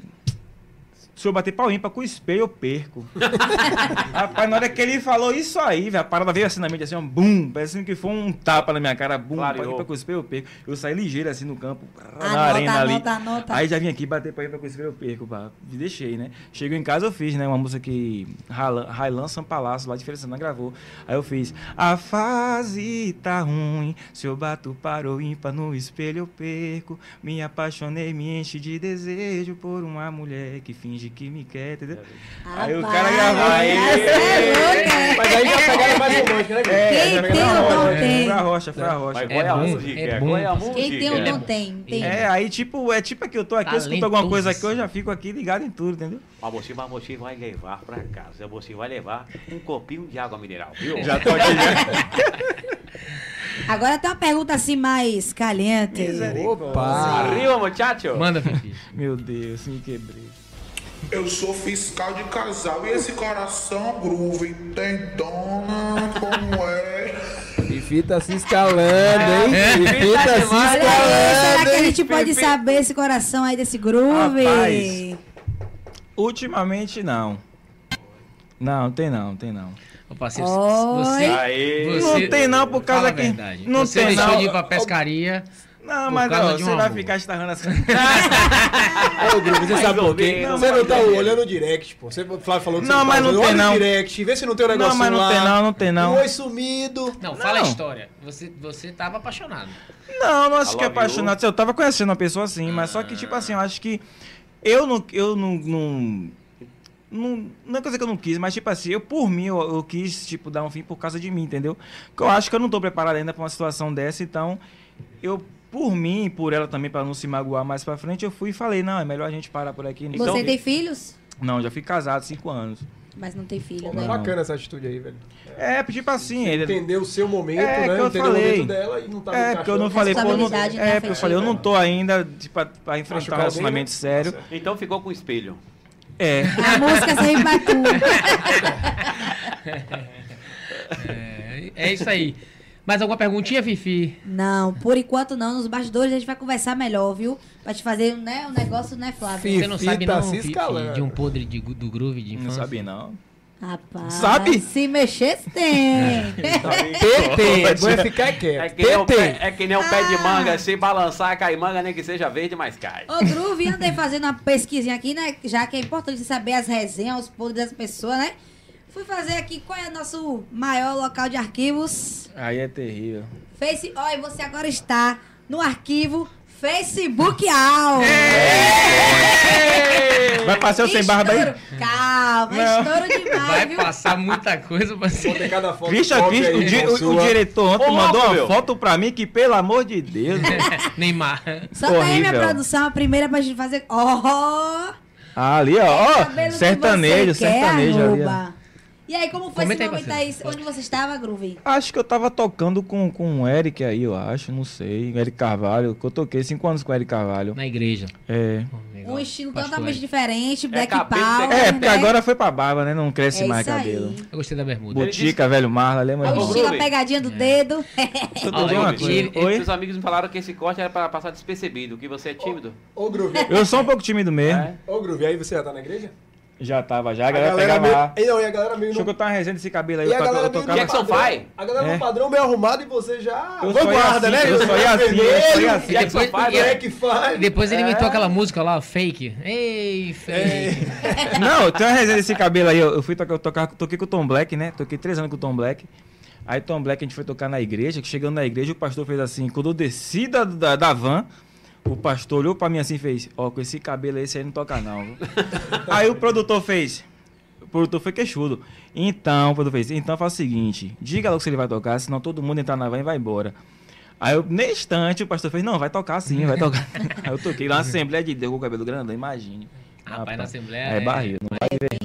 se eu bater pau ímpar com o espelho, eu perco. Rapaz, na hora que ele falou isso aí, velho, a parada veio assim na mente, assim, um bum, parecendo que foi um tapa na minha cara, bum, pau ímpar com o espelho, eu perco. Eu saí ligeiro assim no campo, na Anota, arena ali. anota, anota. Aí já vim aqui bater pra ir pra coisa eu perco, pá. E deixei, né? Chegou em casa, eu fiz, né? Uma música que Railan- Railan São Palácio, lá de Feira Santana, gravou. Aí eu fiz. A fase tá ruim, se eu bato para o ímpar no espelho eu perco. Me apaixonei, me enche de desejo por uma mulher que finge que me quer, entendeu? Aí o cara gravou aí. essa é louca, é. Mas aí já pegaram mais romântica, né? Quem tem o dom rocha, tem. Foi a rocha, foi a rocha. Mas é, É a bom, música? é é bom. Quem tem o É dom tem. É, aí tipo, é tipo que eu tô aqui, eu escuto alguma coisa aqui, eu já fico aqui ligado em tudo, entendeu? Mas você, mas você vai levar pra casa. Você vai levar um copinho de água mineral, viu? Já tô aqui já. Agora tem uma pergunta assim mais caliente. Opa! Arriba, muchacho! Manda, Fifi. Meu Deus, me quebrei. Eu sou fiscal de casal e esse coração groove tem dona como é. Fifi tá se escalando, hein? Fifi tá se Olha aí, será escalando, que a gente pode saber esse coração aí desse groove? Rapaz. Ultimamente não. Não, tem não, tem não. Ô, parceiro, você, você- Não tem não, por causa que- verdade. não você tem deixou não. de ir pra pescaria. Não, Por mas de você um vai amor. ficar estarrando as Ô, Groove, você sabe por quê? Não, Você não tá mas- olhando o direct, pô. Você, Flávio falou que Não, você mas não olhando. tem, não. o direct, vê se não tem um negócio Não, mas não lá. tem não, não tem não. Oi sumido. Não, fala a Não. história. Você, você tava apaixonado. Não, não acho I que é apaixonado. Eu tava conhecendo uma pessoa assim, mas só que, tipo assim, eu acho que eu não. Eu não. não não, não é coisa que eu não quis, mas tipo assim, eu por mim, eu, eu quis, tipo, dar um fim por causa de mim, entendeu? Porque eu acho que eu não tô preparado ainda pra uma situação dessa, então eu, por mim e por ela também, pra não se magoar mais pra frente, eu fui e falei, não, é melhor a gente parar por aqui. Então- Você tem filhos? Não, já fui casado cinco anos. Mas não tem filho, Pô, né? mas bacana essa atitude aí, velho. É, tipo assim, ele... Entender o seu momento, É, né? que eu Entender falei. o momento dela e não tá É, porque eu não falei, pô, eu não, né, é, porque eu falei, eu não tô ainda tipo, pra, pra enfrentar Machucar um relacionamento né? sério. Então ficou com o espelho. É. A música pra tudo. É, é isso aí. Mais alguma perguntinha, Fifi? Não, por enquanto não. Nos bastidores a gente vai conversar melhor, viu? Pra te fazer né, um negócio, né, Flávio? Fifi Você não sabe tá não, se Fifi, escalando. de um podre de, do groove de Não infância? sabia, não. Rapaz, Sabe? se mexer, tem. PT, vai ficar É quieto. que, nem o PT. pé, é que nem o pé de Ah. manga, se balançar, cai manga, nem que seja verde, mas cai. Ô, Groove, andei fazendo uma pesquisinha aqui, né? Já que é importante saber as resenhas, os podres das pessoas, né? Fui fazer aqui qual é o nosso maior local de arquivos. Aí é terrível. Face. Olha, você agora está no arquivo Facebook All. Vai passar o sem barba aí? Estouro. Calma, Não. estouro demais, Vai viu? passar muita coisa pra você. cada foto. Christian, cópia Christian, o, di- o- o diretor ontem Ô, mandou louco, uma meu. foto pra mim que, pelo amor de Deus. Neymar. Solta aí minha produção, a primeira pra gente fazer. Ó! Ah, ali, ó. sertanejo, quer, sertanejo ali. ó. E aí, como foi Comenta esse aí, momento aí? Onde você estava, Groove? Acho que eu tava tocando com, com o Eric aí, eu acho, não sei. Eric Carvalho, que eu toquei cinco anos com o Eric Carvalho. Na igreja. É. Um estilo Pastor totalmente Eric. diferente, Black cabelo, Power. É, porque né? agora foi pra barba, né? Não cresce É mais cabelo. aí. Eu gostei da bermuda. Botica, velho Marla, lembra? É o estilo a pegadinha do dedo. Eu tô Ó, dizendo uma coisa. Oi? Seus amigos me falaram que esse corte era pra passar despercebido, que você é tímido. Ô, Groove. Eu sou um pouco tímido mesmo. É? Ô, Groove, aí você já tá na igreja? Já tava, já. A galera pegava meio... não, e a galera meio... Deixa eu contar uma resenha desse cabelo aí. E a galera eu meio Jackson Five. A galera É. no padrão meio arrumado e você já... Eu Vanguarda, assim, né? eu sou assim, eu sou assim. E depois, Five, e- Black Five. depois ele É. inventou aquela música lá, fake. Ei, fake. Não, tem uma resenha desse cabelo aí. Eu, eu fui tocar, eu tocar, toquei com o Tom Black, né? Toquei três anos com o Tom Black. Aí Tom Black a gente foi tocar na igreja, que chegando na igreja o pastor fez assim, quando eu desci da, da, da van, o pastor olhou pra mim assim e fez, ó, com esse cabelo aí você aí não toca não. viu?" aí o produtor fez, o produtor foi queixudo. Então, o produtor fez, então faz o seguinte, diga logo se ele vai tocar, senão todo mundo entrar na van e vai embora. Aí eu, no instante, o pastor fez, não, vai tocar sim, vai tocar. aí eu toquei lá na Assembleia de Deus com o cabelo grandão, imagine. Rapaz, na Assembleia É barriga, não vai ver.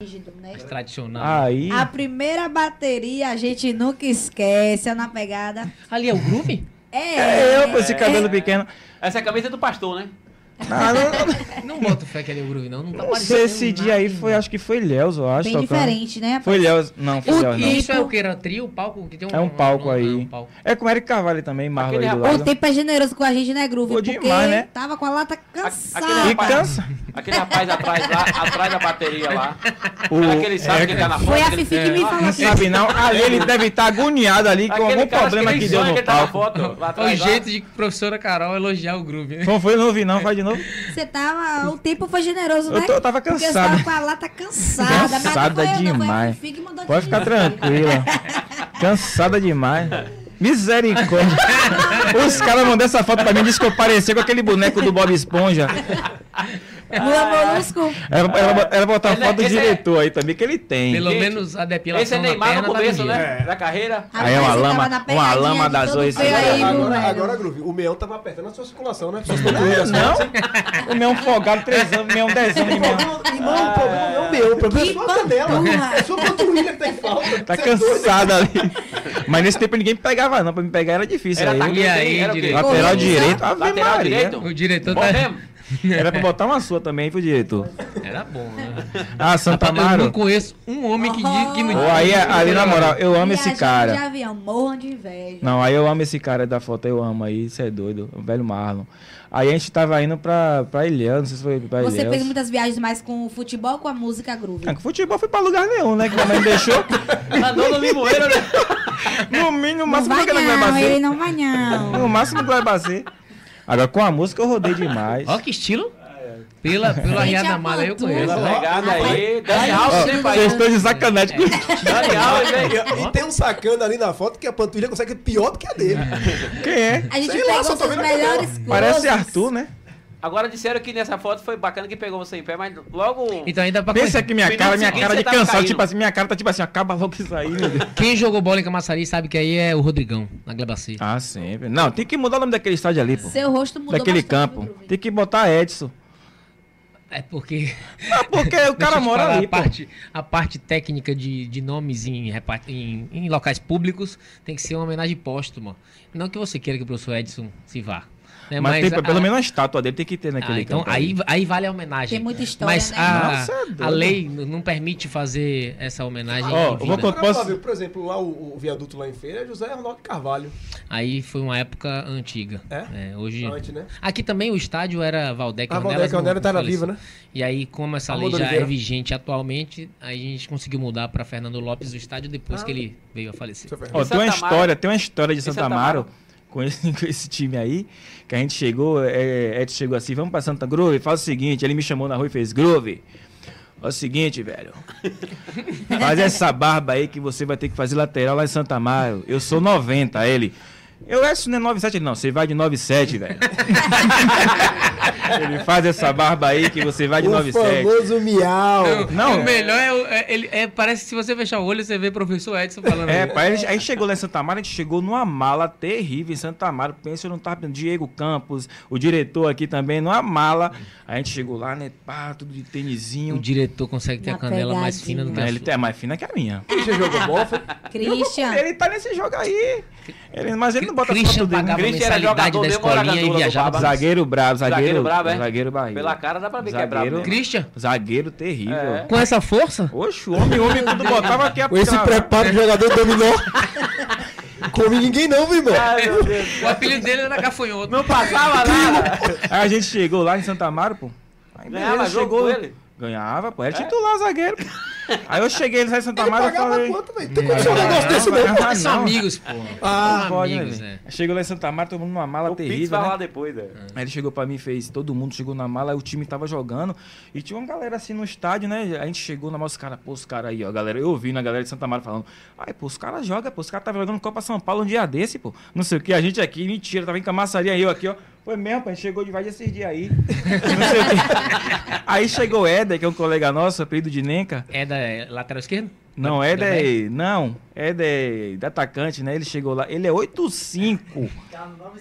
Rígido, né? tradicional. Aí. A primeira bateria a gente nunca esquece, é na pegada. Ali é o groove? É, É eu com esse cabelo pequeno. Essa é a camisa do pastor, né? Ah, não, Não boto fé que ali é o groove, não. Não tá não parecendo sei esse nada. dia aí foi, acho que foi Léus, eu acho. bem tocando. diferente, né? Foi Léus. Não, foi O Léus, não. Isso é o que? Era trio, palco? Que tem um, É um palco um- aí. um palco. É com o Eric Carvalho também, Marlon Aquele aí do rapaz- O lado. tempo é generoso com a gente, né, Groove? Porque demais, né? tava com a lata aquele cansada. E rapaz- cansa. Aquele rapaz atrás lá, atrás da bateria lá. O- Aquele sabe que tá na foto. Foi a aquele- Fifi que me falou Não assim. sabe não. Ali ele deve estar agoniado ali com aquele algum problema que ele deu no que ele tá palco. o jeito de professora Carol elogiar o groove, né? Não foi, não ouvi não, faz de novo. Você tava. O tempo foi generoso, Eu né? tô- eu tava Porque você cansado. tava com a lata cansada. mas Cansada foi eu, não, foi demais. Mandou Pode ficar tranquila. Cansada demais. Misericórdia. Os caras mandaram essa foto pra mim e disse que eu parecia com aquele boneco do Bob Esponja. Lula Molusco. Ela, ela, ela botar a é- foto do é- diretor aí também, que ele tem. Pelo Gente, menos a depilação Esse é na Neymar perna no tá começo, dia. né? Da carreira. Aí é uma lama- uma lama das feio aí, Agora, agora, Groove, o mel tava apertando a sua circulação, né? Não, o meu folgado, três anos, meu dez anos. Irmão, o problema não é o meu, o problema é sua canela. É sua panturrilha que tá em falta. Tá é cansada ali. Mas nesse tempo ninguém me pegava, não. Pra me pegar era difícil. Era aí. E aí, era direito? Lateral direito, Ave Lateral Maria. direito? O diretor Bom tá, mesmo. Era pra botar uma sua também, pro diretor. Era bom, né? Ah, Santa Rapaz, eu não conheço um homem que, diz que não Ô, aí, ali, na moral, eu amo esse cara. de avião, morram de inveja. Não, aí eu amo esse cara da foto, eu amo aí, você é doido, o velho Marlon. Aí a gente tava indo pra, pra Ilhéus, não sei se foi pra Você Ilhéus. fez muitas viagens mais com o futebol ou com a música groove? Ah, com futebol foi pra lugar nenhum, né? Que minha mãe me deixou. Andou no limoeiro, né? No mínimo, no Não máximo vai que ela vai não, ele não vai não. No máximo que vai bater. Agora com a música eu rodei demais. Ó, que estilo. Pela, pela Riada Mala eu conheço. Pela pegada aí, Dani Alves, né, Vocês pai? estão de sacanagem com Dani Alves, né? E, e tem um sacana ali na foto que a panturrilha consegue pior do que a dele. Quem é? A gente Sei lá, pegou vendo a melhores coisas. Parece Arthur, né? Agora disseram que nessa foto foi bacana que pegou você em pé, mas logo. Então ainda pra Pensa aqui minha cara, minha cara de cansado, tipo assim, minha cara tá tipo assim, acaba logo isso aí, meu Deus. Quem jogou bola em Camaçari sabe que aí é o Rodrigão, na Glebacê. Ah, sempre. Não, tem que mudar o nome daquele estádio ali, pô. Seu rosto mudou Daquele campo. Tem que botar Edson. É porque. Ah, porque o cara mora falar, ali, a pô. parte, a parte técnica de, de nomes em, em, em locais públicos tem que ser uma homenagem póstuma. Não que você queira que o professor Edson se vá. Né, Mas, tem, a- pelo menos uma estátua dele tem que ter naquele Ah, então aí, aí vale a homenagem. Tem muita história, Mas né? a, Nossa, é a lei não permite fazer essa homenagem. Ó, em eu vou posso- por exemplo, lá o, o viaduto lá em feira é José Arnaldo Carvalho. Aí foi uma época antiga. É? hoje. Antes, né? Aqui também o estádio era Valdec A Ornelas, Valdec não- Ornelas tá não na viva, né? E aí, como essa Amor lei já é vigente atualmente, aí a gente conseguiu mudar para Fernando Lopes o estádio depois Ah. que ele veio a falecer. Tem uma história, tem uma história de Santa Amaro. Com esse, com esse time aí, que a gente chegou, é, Edson chegou assim, vamos pra Santa Groove, faz o seguinte, ele me chamou na rua e fez, Groove, é o seguinte, velho, faz essa barba aí que você vai ter que fazer lateral lá em Santa Amaro, eu sou 90, Aí ele... Eu Edson não é 97, ele, não, você vai de 97, velho. ele faz essa barba aí que você vai de O 97. famoso miau. Não, o melhor é, o- é- ele, é- parece que se você fechar o olho, você vê o professor Edson falando. É, pai, a gente- aí chegou lá em Santa Amaro, a gente chegou numa mala terrível em Santa Amaro. Pensa, eu não tava pensando, Diego Campos, o diretor aqui também, numa mala. Aí a gente chegou lá, né, pá, tudo de tênisinho. o diretor consegue ter Uma a canela mais fina do que a ele é mais fina que a minha. Você jogou bola? Christian. Ele tá nesse jogo aí. Ele- mas ele não bota Christian dele. pagava né? Christian era mensalidade jogador da escolinha e viajava. Zagueiro brabo, zagueiro. Zagueiro brabo, é? Zagueiro barriga. Pela cara dá pra ver que é brabo. Zagueiro. mesmo. Christian, Zagueiro terrível. É. com essa força? Oxe, o homem, homem, quando botava aqui a Com esse preparo de jogador dominó. Come ninguém não, meu irmão. Ai, meu Deus. O apelido dele era gafanhoto. Não passava nada. Aí a gente chegou lá em Santa Amaro, pô. Aí beleza, com ele? Ganhava, pô. Era titular zagueiro. Aí eu cheguei lá em Santa Amaro e falei. quanto? Tem como ser um negócio desse, não? Ah, Eles são amigos, pô. Ah, Pode, amigos, né? né? Chegou lá em Santa Amaro, todo mundo numa mala O Pix terrível, vai né? lá depois, né? Aí ele chegou pra mim e fez, todo mundo chegou na mala, aí o time tava jogando. E tinha uma galera assim no estádio, né? A gente chegou na mala, os caras, pô, os caras aí, ó, galera. Eu ouvi na galera de Santa Amaro falando, ai, pô, os caras jogam, pô, os caras estavam jogando Copa São Paulo um dia desse, pô. Não sei o que, a gente aqui, mentira, tava em camaçaria, eu aqui, ó. Foi mesmo, gente chegou de vai esses dias aí. não sei o quê. Aí chegou o Éder, que é um colega nosso, apelido de Nenca. É da é lateral esquerda? Não, Beck? Éder, não, Éder, da atacante, né? Ele chegou lá, ele é 8'5".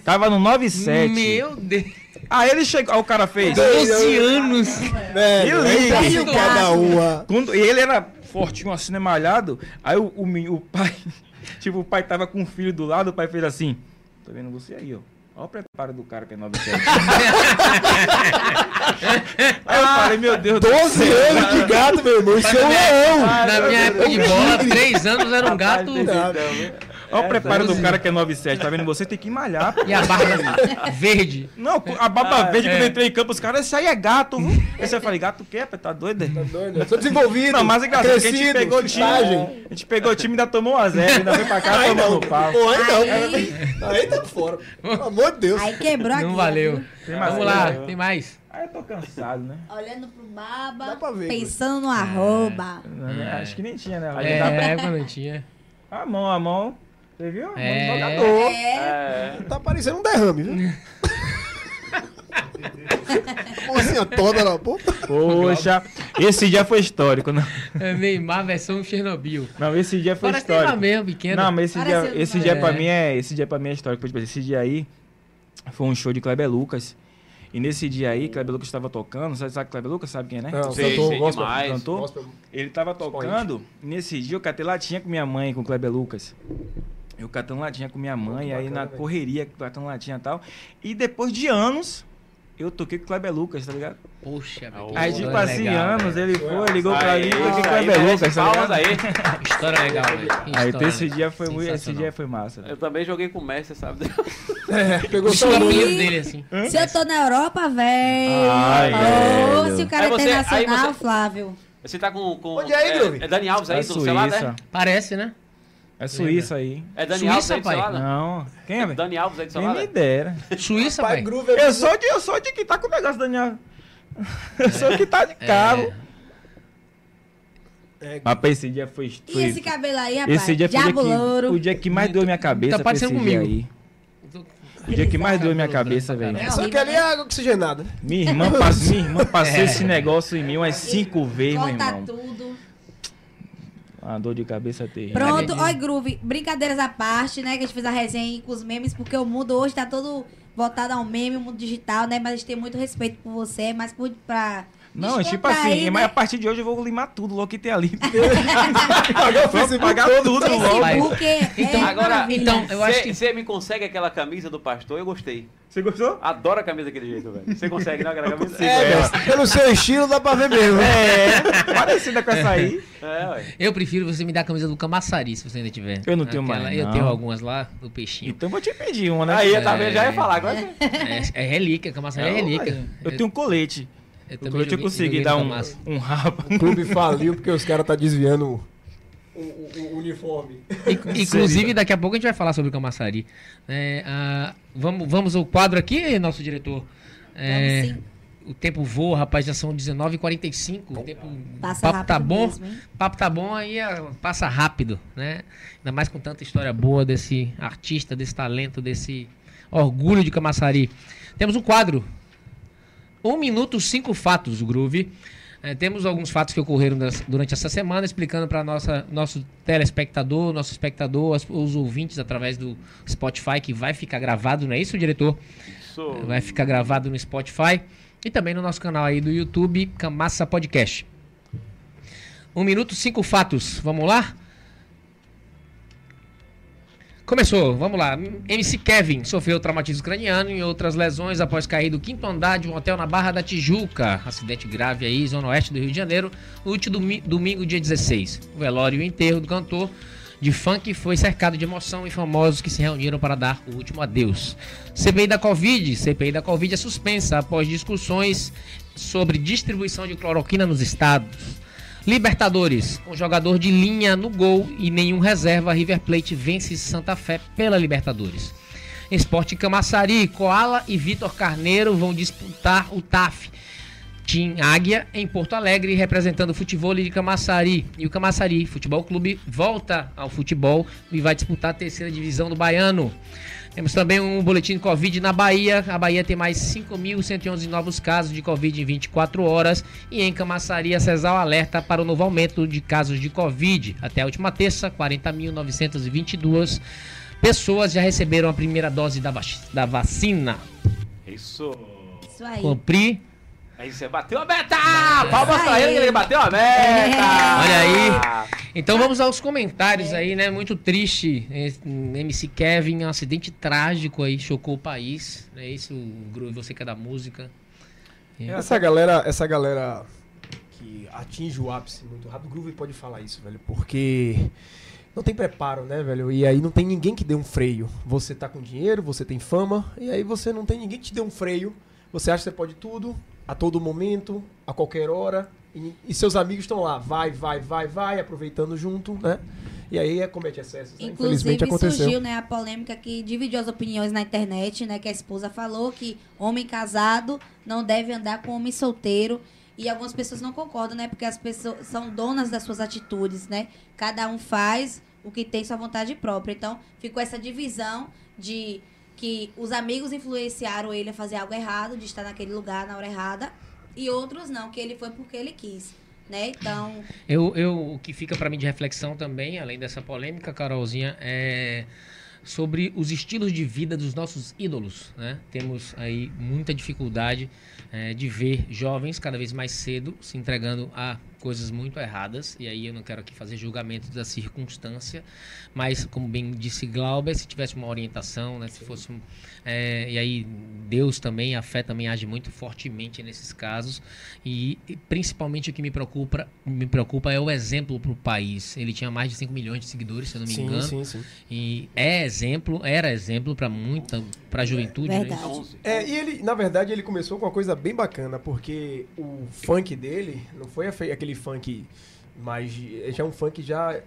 Tava no 9'7". Meu Deus. Aí ele chegou, aí o cara fez. 12 anos. Velho, tá cada uma. Quando, e ele era fortinho assim, né, malhado. Aí o, o, o pai, tipo, o pai tava com o filho do lado, o pai fez assim. Tô vendo você aí, ó. Olha o preparo do cara que é 97. aí eu falei, meu Deus do 12 anos de gato, meu irmão. Isso é um leão. Na minha época de bola, 3 anos era um gato. Olha o preparo do cara que é 97. Tá vendo? Você tem que malhar. pô. E a barba verde. Não, a baba verde, quando eu entrei em campo, os caras, esse aí é gato, viu? Esse aí eu falei, gato o quê? Tá doido? Doido, eu Sou desenvolvido. Não, mas é engraçado que a gente crescido, pegou o time. estágio. A gente pegou o time e ainda tomou a zero, ainda foi pra cá Aí tomando não. no pau. Pô, aí não. Aí tá fora. Pelo amor de Deus. Aí quebrou aqui. Não valeu. viu? Tem mais Vamos lá, aí, tem mais. Aí eu tô cansado, né? Olhando pro baba, Dá pra ver, pensando no arroba. Acho que nem tinha, né? É, Dá na pra- época não tinha. A mão, a mão. Você viu? É. jogador. É, É. Tá parecendo um derrame, viu? Mocinha toda na boca. Poxa, esse dia foi histórico. Não, É Neymar versão Chernobyl. não esse dia foi Parece Neymar histórico. mesmo, pequeno. Não, mas esse dia, esse dia pra É. mim é, esse dia para mim é histórico. Tipo, esse dia aí foi um show de Kleber Lucas. E nesse dia aí, Kleber Lucas estava tocando. Sabe, sabe Kleber Lucas? Sabe quem é, né? Não, Sei, cantor, sei gospel. demais. Cantor? Gospel. Ele tava tocando, nesse dia eu catei latinha com minha mãe, com o Kleber Lucas. Eu catando latinha com minha mãe, Muito aí bacana, na velho. correria, catando latinha e tal. E depois de anos, eu toquei com o Kleber Lucas, tá ligado? Poxa, velho. Aí, tipo assim, legal, anos, velho. ele foi, ligou pra mim, toquei com o Kleber Lucas, tá ligado? aí. História legal, velho. Aí então, esse dia foi muito, esse dia foi massa. Eu velho. também joguei com o Messi, sabe? É, pegou o o nome. apelido dele, assim. Se eu tô na Europa, velho. Ai, Ô, velho. se o cara é internacional, você- Flávio. Você tá com. com Onde é aí, Groove? é, é Dani Alves aí É do seu lado, Suíça. né? Parece, né? É Suíça aí. É Dani Suíça, Alves pai? Não. Quem é? Dani Alves aí seu Quem me dera. Suíça, Pai pai. Groove é Eu sou de, eu sou de que tá com o negócio, Daniel. Eu sou que tá de carro. É, Mas pra esse dia foi. E foi esse cabelo aí, rapaz? esse dia foi o dia, Diabo que, louro. o dia que mais doeu minha cabeça. Tá parecendo comigo. Aí. O dia que mais doeu minha cabeça, velho. É Só que ali é água oxigenada. Minha irmã, pass- minha irmã passou É. esse negócio em mim umas cinco vezes, meu irmão. tudo. Uma dor de cabeça terrível. Pronto, oi, Groove. Brincadeiras à parte, né? Que a gente fez a resenha aí com os memes, porque o mundo hoje tá todo voltado ao meme, o mundo digital, né? Mas a gente tem muito respeito por você, mas por, pra. Não, é tipo assim, né? mas a partir de hoje eu vou limar tudo logo que tem ali. Pagar o Facebook pagar tudo logo. Facebook é Então, Agora, maravilha. então, eu acho que- Você me consegue aquela camisa do pastor? Eu gostei. Você gostou? Adoro a camisa daquele jeito, velho. Você consegue, não, aquela camisa? É, mas pelo seu estilo dá pra ver mesmo. É, parecida com essa aí. É. Eu prefiro você me dar a camisa do Camaçari, se você ainda tiver. Eu não tenho mais, Eu não. tenho algumas lá, do peixinho. Então vou te pedir uma, né? Aí, tá vendo? Já ia falar agora. É, é relíquia, Camaçari é, relíquia. Eu tenho um colete. Eu eu joguei- consegui joguei dar um, um rapa. O clube faliu porque os caras tá desviando o, o- o uniforme. In- Inclusive, daqui a pouco a gente vai falar sobre o Camaçari. É, ah, vamos, vamos ao quadro aqui, nosso diretor. É, Vamos sim. o tempo voa, rapaz, já são 19h45. O tempo, Passa papo rápido tá bom. mesmo, papo tá bom, aí ah, passa rápido, né? Ainda mais com tanta história boa desse artista, desse talento, desse orgulho de Camaçari. Temos um quadro. Um minuto, cinco fatos, Groove. É, temos alguns fatos que ocorreram durante essa semana, explicando para nosso telespectador, nosso espectador, as- os ouvintes através do Spotify, que vai ficar gravado, não é isso, diretor? Isso. Vai ficar gravado no Spotify e também no nosso canal aí do YouTube, Camassa Podcast. Um minuto, cinco fatos. Vamos lá? Começou, vamos lá. MC Kevin sofreu traumatismo craniano e outras lesões após cair do quinto andar de um hotel na Barra da Tijuca. Acidente grave aí, zona oeste do Rio de Janeiro, no último domi- domingo, dia 16. O velório e o enterro do cantor de funk foi cercado de emoção e famosos que se reuniram para dar o último adeus. CPI da Covid. CPI da Covid é suspensa após discussões sobre distribuição de cloroquina nos estados. Libertadores, com jogador de linha no gol e nenhum reserva, River Plate vence Santa Fé pela Libertadores. Esporte Camaçari, Koala e Vitor Carneiro vão disputar o TAF. Team Águia em Porto Alegre, representando o futebol de Camaçari. E o Camaçari Futebol Clube volta ao futebol e vai disputar a terceira divisão do Baiano. Temos também um boletim de Covid na Bahia. A Bahia tem mais 5.111 novos casos de Covid em 24 horas. E em Camaçari, a CESAL alerta para o novo aumento de casos de Covid. Até a última terça, 40.922 pessoas já receberam a primeira dose da, vac- da vacina. Isso. Isso aí. Cumpri. Aí você bateu a meta! Palmas pra ele, que ele bateu a meta! Olha aí. Então vamos aos comentários aí, né? Muito triste. Hum, MC Kevin, um acidente trágico aí, chocou o país. É isso, Groove, você que é da música. Essa galera, essa galera que atinge o ápice muito rápido, o Groove pode falar isso, velho, porque não tem preparo, né, velho? E aí não tem ninguém que dê um freio. Você tá com dinheiro, você tem fama, e aí você não tem ninguém que te dê um freio. Você acha que você pode tudo, a todo momento, a qualquer hora, e, e seus amigos estão lá, vai, vai, vai, vai, aproveitando junto, né? E aí é comete excessos. né? Inclusive Infelizmente aconteceu. surgiu né, a polêmica que dividiu as opiniões na internet, né? Que a esposa falou que homem casado não deve andar com homem solteiro. E algumas pessoas não concordam, né? Porque as pessoas são donas das suas atitudes, né? Cada um faz o que tem sua vontade própria. Então, ficou essa divisão de que os amigos influenciaram ele a fazer algo errado, de estar naquele lugar na hora errada, e outros não, que ele foi porque ele quis, né? Então, Eu, eu, o que fica pra mim de reflexão também, além dessa polêmica, Carolzinha, é sobre os estilos de vida dos nossos ídolos, né? Temos aí muita dificuldade eh, de ver jovens cada vez mais cedo se entregando a coisas muito erradas, e aí eu não quero aqui fazer julgamento da circunstância, mas como bem disse Glauber, se tivesse uma orientação, né, se fosse um, é, e aí Deus também, a fé também age muito fortemente nesses casos, e, e principalmente o que me preocupa, me preocupa é o exemplo para o país. Ele tinha mais de 5 milhões de seguidores, se eu não me Sim, engano, sim, sim. e é exemplo, era exemplo para muita, para a juventude. né? Verdade. 11. É, e ele, na verdade, ele começou com uma coisa bem bacana, porque o funk dele não foi aquele funk mais. de- Já é um funk já.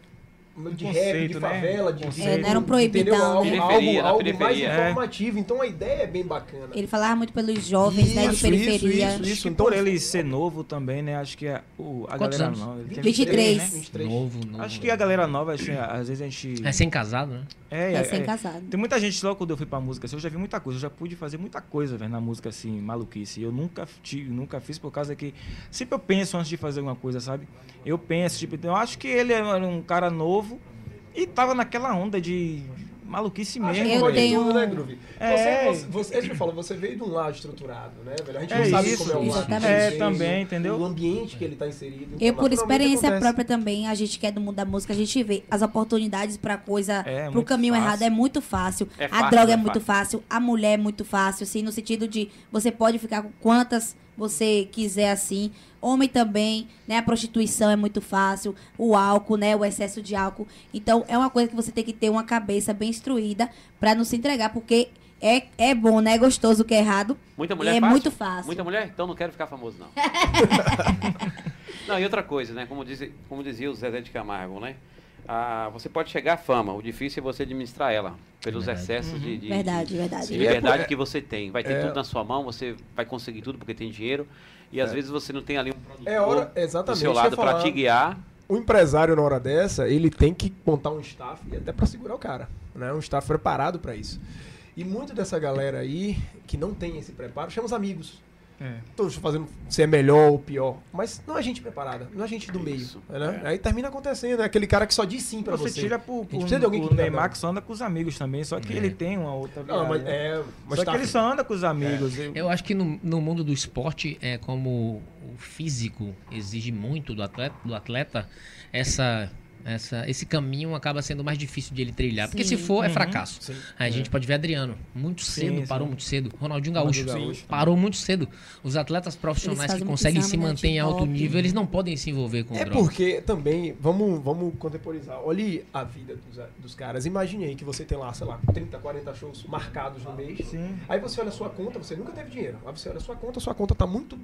De rap, de conceito, né? favela, de. Conceito. É, não era um proibidão, entendeu? Algo, né? algo, Periferia, na algo mais. É. informativo. Então a ideia é bem bacana. Ele falava muito pelos jovens, né, de Isso, periferia. isso, isso. Que então- por ele ser novo também, né? Acho que a, o, a galera anos? nova. ele tem 23. né? 23. Novo, novo. Acho que a galera nova, acho que às vezes a gente. É sem casado, né? É, É sem casado. Tem muita gente, logo quando eu fui pra música, assim, eu já vi muita coisa, eu já pude fazer muita coisa, velho, na música, assim, maluquice. Eu nunca, tive, nunca fiz por causa que. Sempre eu penso antes de fazer alguma coisa, sabe? Eu penso, tipo, então, eu acho que ele era um cara novo e tava naquela onda de maluquice mesmo. Eu tenho- tudo, né, Groove? É. Você, você, você, falou, você veio de um lado estruturado, né, velho? A gente É não sabe isso, como é o lado. exatamente. É, também, entendeu? O ambiente que ele tá inserido. Eu, Então, por naturalmente, experiência acontece. própria também, a gente que é do mundo da música, a gente vê as oportunidades pra coisa, É, pro caminho fácil. errado é muito fácil. É a fácil, droga é, é muito fácil, a mulher é muito fácil, assim, no sentido de você pode ficar com quantas você quiser, assim. Homem também, né? A prostituição é muito fácil, o álcool, né? O excesso de álcool. Então, é uma coisa que você tem que ter uma cabeça bem instruída pra não se entregar, porque é, é bom, né? É gostoso o que é errado. Muita mulher é fácil? muito fácil. Muita mulher? Então não quero ficar famoso, não. não, e outra coisa, né? Como, diz, como dizia o Zezé de Camargo, né? Ah, você pode chegar à fama, o difícil é você administrar ela. Pelos Verdade. excessos de, de, Verdade, de- verdade. de liberdade É, que você tem. Vai ter é- tudo na sua mão, você vai conseguir tudo porque tem dinheiro. E às vezes você não tem ali um produtor É hora, do seu lado para te guiar. O empresário, na hora dessa, ele tem que montar um staff e até pra segurar o cara. Né? Um staff preparado pra isso. E muito dessa galera aí, que não tem esse preparo, chama os amigos. É. Tô fazendo se é melhor ou pior. Mas não é gente preparada, não é gente do meio. Isso, Né? Aí termina acontecendo, é aquele cara que só diz sim pra Você você. tira gente pro, precisa de alguém que dá Neymar que só anda com os amigos também, só que ele tem uma outra Não, mas é. Mas Só tá- que ele só anda com os amigos. Eu- Eu acho que no, no mundo do esporte, é como o físico exige muito do atleta, do atleta essa, essa, esse caminho acaba sendo mais difícil de ele trilhar. Porque se Sim. for, é Uhum. fracasso. Sim. Aí a gente pode ver Adriano, muito cedo, sim. parou muito cedo. Ronaldinho Gaúcho, Ronaldinho Gaúcho parou muito cedo. Os atletas profissionais que conseguem se né, manter em de alto nível, eles não podem se envolver com É drogas. porque também, vamos, vamos contemporizar. Olhe a vida dos, dos caras. Imagine aí que você tem lá, sei lá, 30, 40 shows marcados no mês. Sim. Aí você olha a sua conta, você nunca teve dinheiro. Aí você olha a sua conta, sua conta tá muito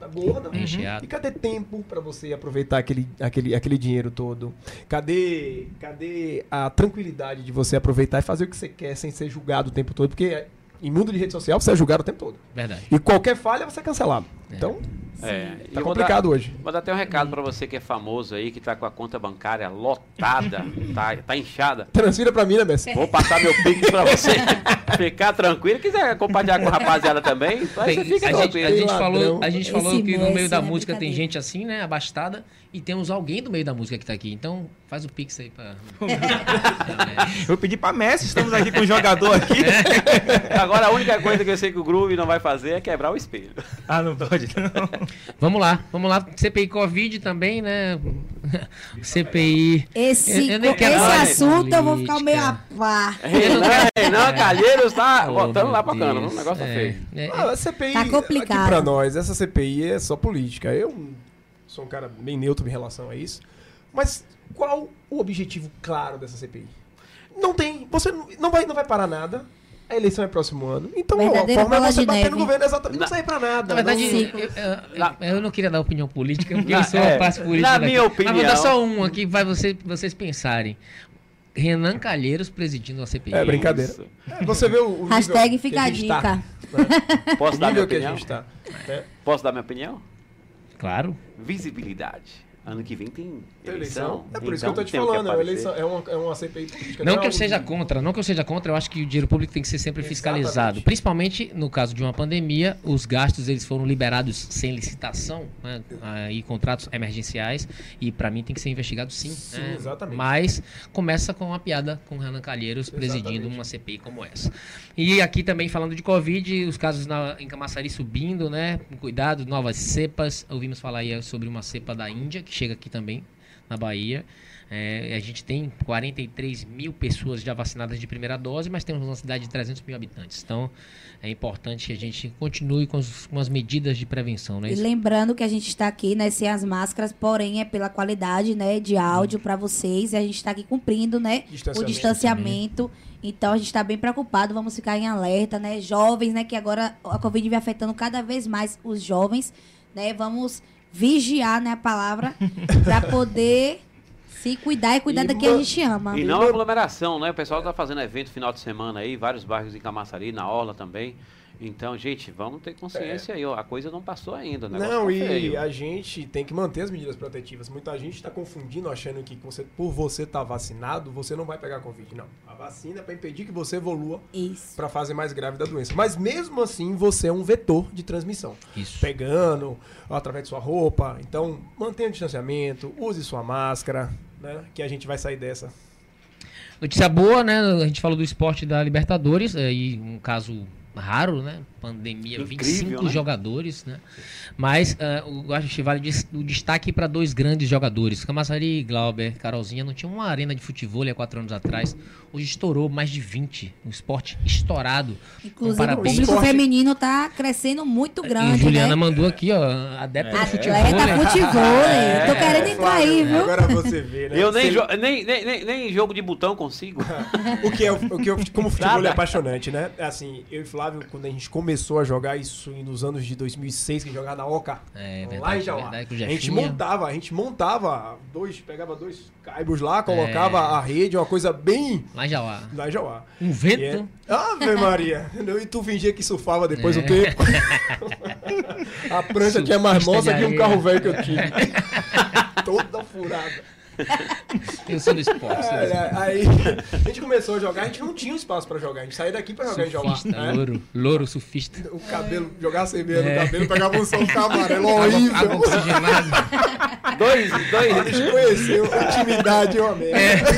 tá gorda. Tá recheado. E cadê tempo pra você aproveitar aquele, aquele, aquele dinheiro todo? Cadê, cadê a tranquilidade de você aproveitar e fazer o que você quer sem ser julgado o tempo todo? Porque em mundo de rede social você é julgado o tempo todo. Verdade. E qualquer falha você é cancelado. Então, É, tá complicado dar- hoje. Vou dar até um recado pra você que é famoso aí, que tá com a conta bancária lotada, tá, tá inchada. Transfira pra mim, né, Messi? Vou passar meu pix pra você ficar tranquilo. Quiser compartilhar com a rapaziada também, aí você Tem- fica a, gente, tranquilo. a gente falou, a gente Esse falou que no meio da é música tem gente assim, né? Abastada. E temos alguém do meio da música que tá aqui. Então, faz o pix aí pra. Eu vou pedir pra Messi, estamos aqui com um jogador aqui. Agora a única coisa que eu sei que o Groove não vai fazer é quebrar o espelho. Ah, não pode, não. Vamos lá, vamos lá. CPI Covid também, né? CPI. Esse, Eu- eu nem esse falar assunto eu vou ficar meio a par. Renan, Renan Calheiros tá Oh, botando lá pra cana, Deus. um negócio É, feio. é, Ah, a CPI, Tá complicado. aqui pra nós, essa CPI é só política. Eu sou um cara bem neutro em relação a isso. Mas qual o objetivo claro dessa CPI? Não tem. Você não- não vai, não vai parar nada. A eleição é próximo ano. Então Verdadeira a forma é você bater neve. no governo. Exatamente. Não Na- sai pra nada. Na verdade, não- eu, eu- eu- eu não queria dar opinião política, porque Na- eu sou é, a classe política. na daqui. minha Mas vou dar opinião- só um aqui, vai você, vocês pensarem. Renan Calheiros presidindo a CPI. É brincadeira. É, Você vê o, o Hashtag fica a tá, dica. né? Posso dar minha nível que a opinião? gente tá. né? Posso dar minha opinião? Claro. Visibilidade. Ano que vem tem eleição. É por isso então que eu tô te falando. É eleição, é, uma, é uma CPI política. Não é que eu algo seja contra, não que eu seja contra, eu acho que o dinheiro público tem que ser sempre fiscalizado. Exatamente. Principalmente no caso de uma pandemia, os gastos eles foram liberados sem licitação, né, aí contratos emergenciais e para mim tem que ser investigado sim. Sim, né? exatamente. Mas começa com uma piada com o Renan Calheiros presidindo Exatamente. uma CPI como essa. E aqui também falando de Covid, os casos na, em Camaçari subindo, né? Com cuidado, novas cepas. Ouvimos falar aí sobre uma cepa da Índia que chega aqui também na Bahia. É, a gente tem 43 mil pessoas já vacinadas de primeira dose, mas temos uma cidade de 300 mil habitantes. Então, é importante que a gente continue com, os, com as medidas de prevenção, né? E lembrando que a gente está aqui, né, sem as máscaras, porém é pela qualidade, né, de áudio para vocês. E a gente está aqui cumprindo, né, o Distanciamento distanciamento. Então a gente está bem preocupado, vamos ficar em alerta, né? Jovens, né, que agora a Covid vem afetando cada vez mais os jovens, né? Vamos vigiar, né, a palavra, para poder se cuidar e cuidar E da quem a gente ama. E não aglomeração, né? O pessoal tá fazendo evento final de semana aí, vários bairros em Camaçari, na Orla também. Então, gente, vamos ter consciência aí, ó. A coisa não passou ainda, Não, tá e feio. a gente tem que manter as medidas protetivas. Muita gente está confundindo, achando que você, por você estar vacinado, você não vai pegar Covid. Não. A vacina é para impedir que você evolua para a fase mais grave da doença. Mas mesmo assim, você é um vetor de transmissão. Isso. Pegando, através de sua roupa. Então, mantenha o distanciamento, use sua máscara, né? Que a gente vai sair dessa. Notícia boa, né? A gente falou do esporte da Libertadores, aí um caso raro, né? Pandemia, Incrível, 25 né? jogadores, né? Mas ah, eu acho que vale o destaque para dois grandes jogadores. Camaçari e Glauber, Carolzinha, não tinha uma arena de futebol há quatro anos atrás. Hoje estourou mais de 20. Um esporte estourado. Inclusive, Um o público Esporte- feminino tá crescendo muito E grande, Juliana né? mandou aqui, ó, adepta do futebol. Atleta futebol, É, Tô querendo entrar aí, viu? Agora você vê, né? Eu nem, Você- jo- nem, nem, nem, nem jogo de botão consigo. O que é, o que é, como futebol é apaixonante, né? É Assim, eu e Flávio, quando a gente começou a jogar isso nos anos de 2006, que jogava na Oca, É, lá verdade, em Jauá, a gente montava, a gente montava dois, pegava dois caibos lá, colocava É. a rede, uma coisa bem Lá em Jauá. lá em Jauá. Um vento. é- Ave Maria! E tu fingia que surfava depois É. o tempo. a prancha tinha mais Surfista moça que um carro velho que eu tive. Toda furada. Eu sou do esporte. do. É, aí a gente começou a jogar, a gente não tinha um espaço pra jogar. A gente saía daqui pra jogar em Jauá. Né? louro, louro surfista. O cabelo, jogar cerveja É. no cabelo, pegava um sol ficava amarelo, Água, água horrível. oxigenada. dois, A dois. gente conheceu, intimidade é uma merda.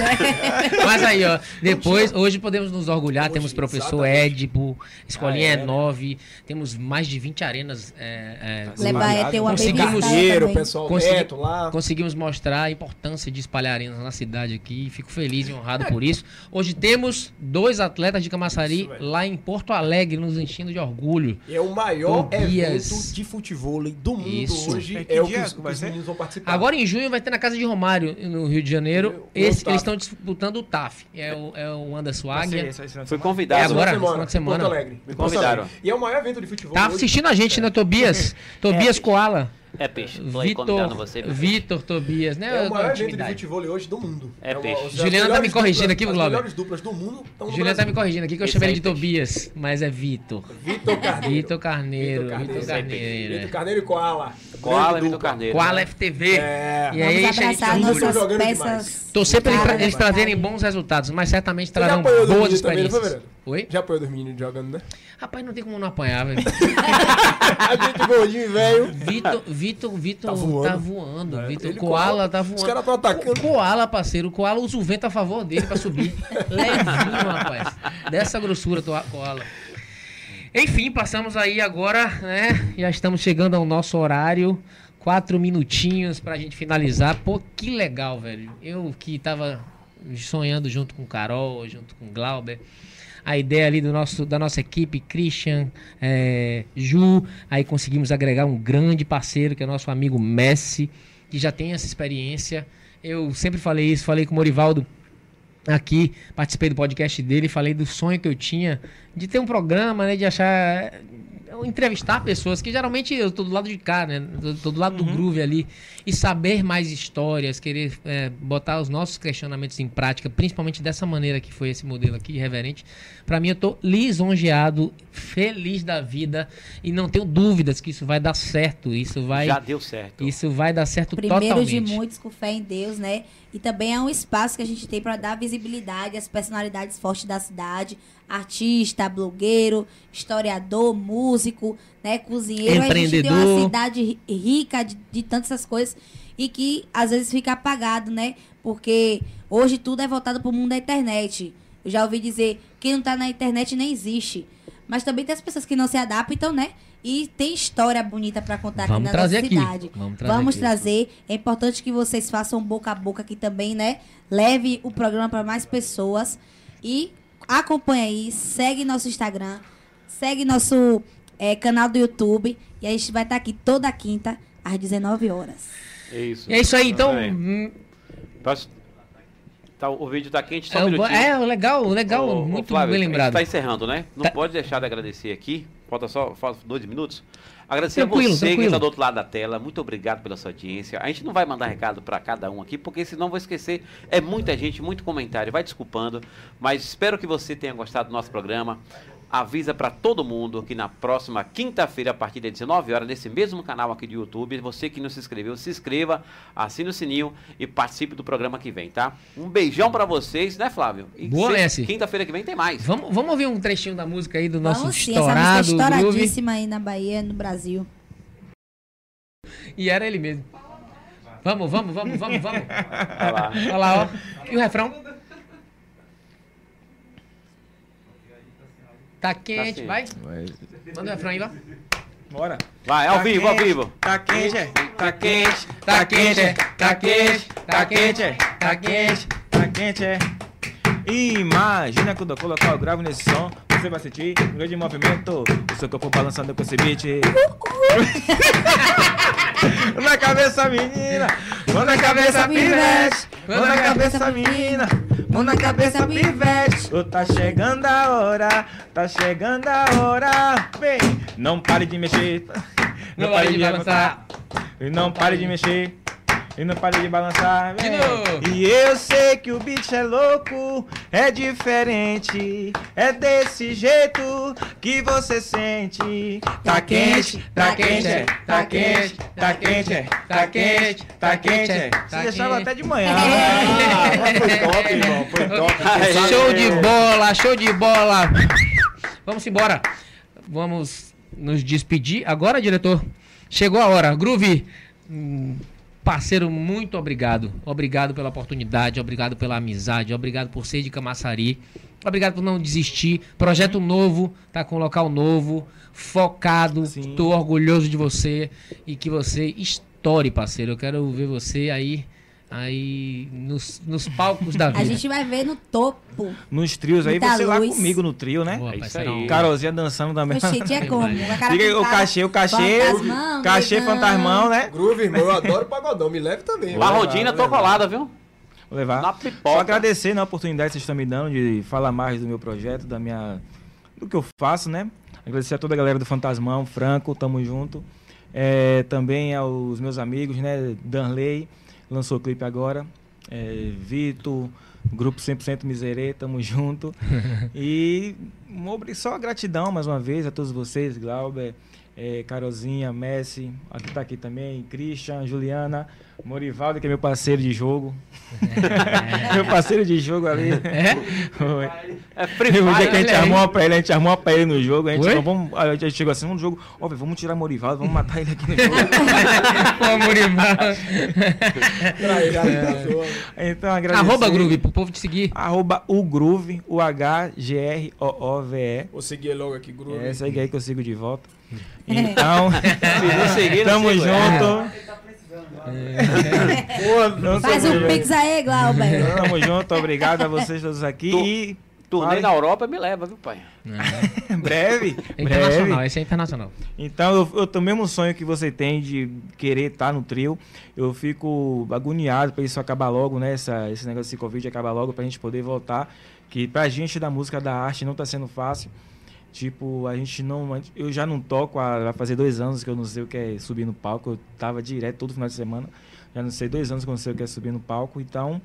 Mas aí, ó, depois, hoje podemos nos orgulhar, Hoje, temos professor exatamente. Edipo, Escolinha Ah, é é, né? 9, temos mais de 20 arenas. é, é, Levar é ter uma Conseguimos Dinheiro, pessoal Consegui- neto lá. Conseguimos mostrar a importância de espalhar arenas na cidade aqui. Fico feliz e honrado por isso. Hoje temos dois atletas de Camaçari Isso, lá em Porto Alegre, nos enchendo de orgulho. E é o maior Tobias. evento de futebol do mundo Isso. hoje. É que É o que que os meninos vão participar. Agora em junho vai ter na casa de Romário, no Rio de Janeiro. O Esse, eles estão disputando o TAF. É o, é o Anderson Águia. Fui convidado. É agora? Semana, final de semana. Porto Alegre. Me convidaram. E é o maior evento de futebol Tá hoje. assistindo a gente, né, Tobias? Tobias Koala. É peixe. Tô Vitor, você. Vitor Tobias, né? É o maior evento de futebol hoje do mundo. É uma- peixe. as Juliana tá me corrigindo duplas- aqui, As Glauber. melhores duplas do mundo estão no Juliana tá me corrigindo aqui que eu chamei ele de Tobias, mas é Vitor. Vitor Carneiro. Vitor Carneiro, Vitor Vitor Carneiro. Vitor é. Carneiro e Koala. Koala e Vitor. Carneiro. Koala né? FTV. É. E aí, Vamos abraçar nossas peças. Torcer pra eles, trazerem bons resultados, mas certamente trarão boas experiências. Oi? Já apoiou dos meninos jogando, né? Rapaz, não tem como não apanhar, velho. A gente gordinho e velho. Vitor, Vitor, Vitor Tá tá voando. voando. É, Vitor, Koala tá Os voando. caras estão atacando. O Koala, parceiro, o Koala usa o vento a favor dele pra subir. Levinho, rapaz. Dessa grossura, Koala. Enfim, passamos aí agora, né? Já estamos chegando ao nosso horário. Quatro minutinhos pra gente finalizar. Pô, que legal, velho. Eu que tava sonhando junto com Carol, junto com Glauber. A ideia ali do nosso, da nossa equipe, Christian, é, Ju. Aí conseguimos agregar um grande parceiro, que é nosso amigo Messi, que já tem essa experiência. Eu sempre falei isso, falei com o Morivaldo aqui, participei do podcast dele, falei do sonho que eu tinha de ter um programa, né, de achar entrevistar pessoas que geralmente eu tô do lado de cá, né, tô, do lado do groove ali e saber mais histórias, querer é, botar os nossos questionamentos em prática, principalmente dessa maneira que foi esse modelo aqui, reverente. Para mim eu tô lisonjeado, feliz da vida e não tenho dúvidas que isso vai dar certo, isso vai Já deu certo. isso vai dar certo Primeiro totalmente. de muitos com fé em Deus, né? E também é um espaço que a gente tem para dar visibilidade às personalidades fortes da cidade, artista, blogueiro, historiador, músico, né, cozinheiro. A gente tem uma Empreendedor. cidade ri- rica de, de tantas coisas e que às vezes fica apagado, né? Porque hoje tudo é voltado para o mundo da internet. Eu já ouvi dizer quem não tá na internet nem existe. Mas também tem as pessoas que não se adaptam, né? E tem história bonita para contar Vamos aqui na trazer nossa aqui. cidade. Vamos trazer Vamos aqui. trazer. É importante que vocês façam boca a boca aqui também, né? Leve o programa para mais pessoas e acompanha aí, segue nosso Instagram, segue nosso eh, canal do YouTube e a gente vai estar aqui toda quinta às 19 horas. É isso. É isso aí, então. Tá bem. hum, Posso- Tá, o vídeo tá quente, só é, um o- minutinho. é, legal, legal, Ô, ô, muito Flávio, bem a gente lembrado. tá encerrando, né? Não Tá. pode deixar de agradecer aqui. Falta só falta dois minutos. Agradecer Tranquilo, a você que tranquilo. está do outro lado da tela. Muito obrigado pela sua audiência. A gente não vai mandar recado para cada um aqui, porque senão vou esquecer. É muita gente, muito comentário. Vai desculpando. Mas espero que você tenha gostado do nosso programa. Avisa para todo mundo que na próxima quinta-feira, a partir das 19 horas, nesse mesmo canal aqui do YouTube, você que não se inscreveu, se inscreva, assine o sininho e participe do programa que vem, tá? Um beijão para vocês, né, Flávio? E Boa, Messi. Quinta-feira que vem tem mais. Vamos, vamos ouvir um trechinho da música aí do nosso Vamos sim, essa música é estourado groove. estouradíssima aí na Bahia, no Brasil. E era ele mesmo. Vamos, vamos, vamos, vamos, vamos. Olha lá. Olha lá, ó. E o refrão? Tá quente, sim. vai. Manda o refrão aí, ó. Bora. Vai, ao Tá vivo, ao quente, vivo. Tá quente, é. Tá quente. Tá quente, é. Tá quente, Tá quente, é. Tá quente. Tá quente, é. Imagina quando eu colocar o grave nesse som, você vai sentir um grande movimento. O seu corpo balançando com esse beat. Na cabeça, menina. Mão na cabeça, pivete. Mão na cabeça, menina. Mão na cabeça, pivete. Ô, tá chegando a hora. Tá chegando a hora. Vem. Não pare de mexer. Não pare de balançar. Não pare de mexer. E não pare de balançar. De. E eu sei que o beat é louco, é diferente, é desse jeito que você sente. Tá quente, tá quente, é, tá quente, tá quente, é, tá quente, tá quente. é. Tá Você deixava até de manhã. Ah, foi top, irmão. Foi top. Show de bola, show de bola. Vamos embora. Vamos nos despedir. Agora, diretor, chegou a hora. Groove, hum, parceiro, muito obrigado. Obrigado pela oportunidade, obrigado pela amizade, obrigado por ser de Camaçari. Obrigado por não desistir. Projeto novo, tá com local novo, focado. Sim. Tô orgulhoso de você e que você estoure, parceiro. Eu quero ver você aí, aí nos, nos palcos da vida. A gente vai ver no topo. Nos trios aí, você lá luz. comigo no trio, né? Boa, É isso aí. Carolzinha dançando também. Oxi, tinha como. Diga aí, o cachê, o cachê. fantasmão, Cachê fantasmão, né? Groove, irmão, eu adoro pagodão. Me leve também. Barrodina, tô colada, viu? Vou levar. Na Só pipoca. agradecer né, a oportunidade que vocês estão me dando de falar mais do meu projeto, da minha. do que eu faço, né? Agradecer a toda a galera do Fantasmão, Franco, tamo junto. É, também aos meus amigos, né? Danley, lançou o clipe agora. É, Vitor, Grupo 100% Miserê, tamo junto. e só gratidão mais uma vez a todos vocês, Glauber, é, Carolzinha, Messi, aqui tá aqui também, Christian, Juliana, Morivaldo, que é meu parceiro de jogo. meu parceiro de jogo ali. É? É Free Teve um dia Fire, que a gente aí. armou uma pra ele, a gente armou uma pra ele no jogo, a gente, não, vamos, a gente chegou assim, vamos no jogo, ó, vamos tirar Morivaldo, vamos matar ele aqui no jogo. Pô, sua. então, agradecer. Arroba Groove, pro povo te seguir. Arroba o Groove, o H-G-R-O-O-V-E. Vou seguir logo aqui, Groove. É essa aí que eu sigo de volta. Então, seguir, não tamo é. junto. Não Faz um pix aí, Glauber. Tamo junto, obrigado a vocês todos aqui. Tu- E Turnê na Europa me leva, viu, pai? em breve, É internacional, breve. esse é internacional. Então, eu, eu tenho o mesmo sonho que você tem de querer estar no trio. Eu fico agoniado para isso acabar logo, né? Essa, esse negócio desse Covid acabar logo pra gente poder voltar. Que pra gente da música da arte não tá sendo fácil. Tipo, a gente não. Eu já não toco há vai fazer dois anos que eu não sei o que é subir no palco. Eu tava direto todo final de semana. Já não sei dois anos que eu não sei o que é subir no palco. Então,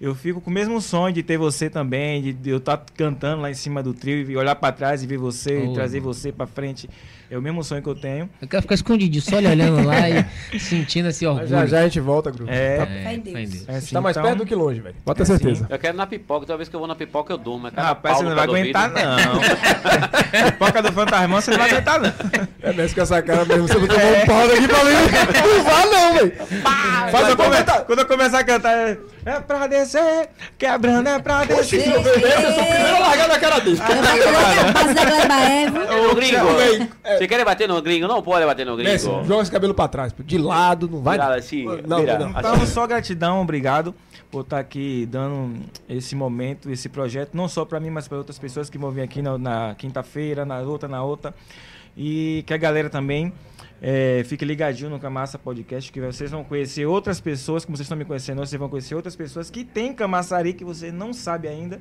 eu fico com o mesmo sonho de ter você também, de, eu estar cantando lá em cima do trio e olhar pra trás e ver você, Oh. e trazer você pra frente. É o mesmo sonho que eu tenho. Eu quero ficar escondido, só ele olhando lá e sentindo esse Mas orgulho. já já a gente volta, Groove. É, Tá, É, Deus. Deus. é assim, tá mais então- perto do que longe, velho. Pode ter É certeza. Eu quero ir na pipoca, toda vez que eu vou na pipoca eu durmo. É cada Rapaz, você não vai aguentar, não. Pipoca do fantasmão, você não vai aguentar, não. É mesmo com essa cara mesmo. Você botou um pau daqui pra mim. Não vá, não, velho. Faz a eu, come- comentário. quando eu começar a cantar, é, é pra descer, quebrando é pra descer. Esse é o primeiro largar na cara dele. Eu a da Gleba Eva. Ô, gringo, é. Você quer bater no gringo? Não pode bater no gringo. Messi, joga esse cabelo pra trás. De lado, não vai. Virado assim, não, vira. não, não. Então, só gratidão, obrigado por estar aqui dando esse momento, esse projeto, não só para mim, mas para outras pessoas que vão vir aqui na, na quinta-feira, na outra, na outra. E que a galera também é, fique ligadinho no Camassa Podcast, que vocês vão conhecer outras pessoas, como vocês estão me conhecendo, vocês vão conhecer outras pessoas que tem Camaçari que você não sabe ainda.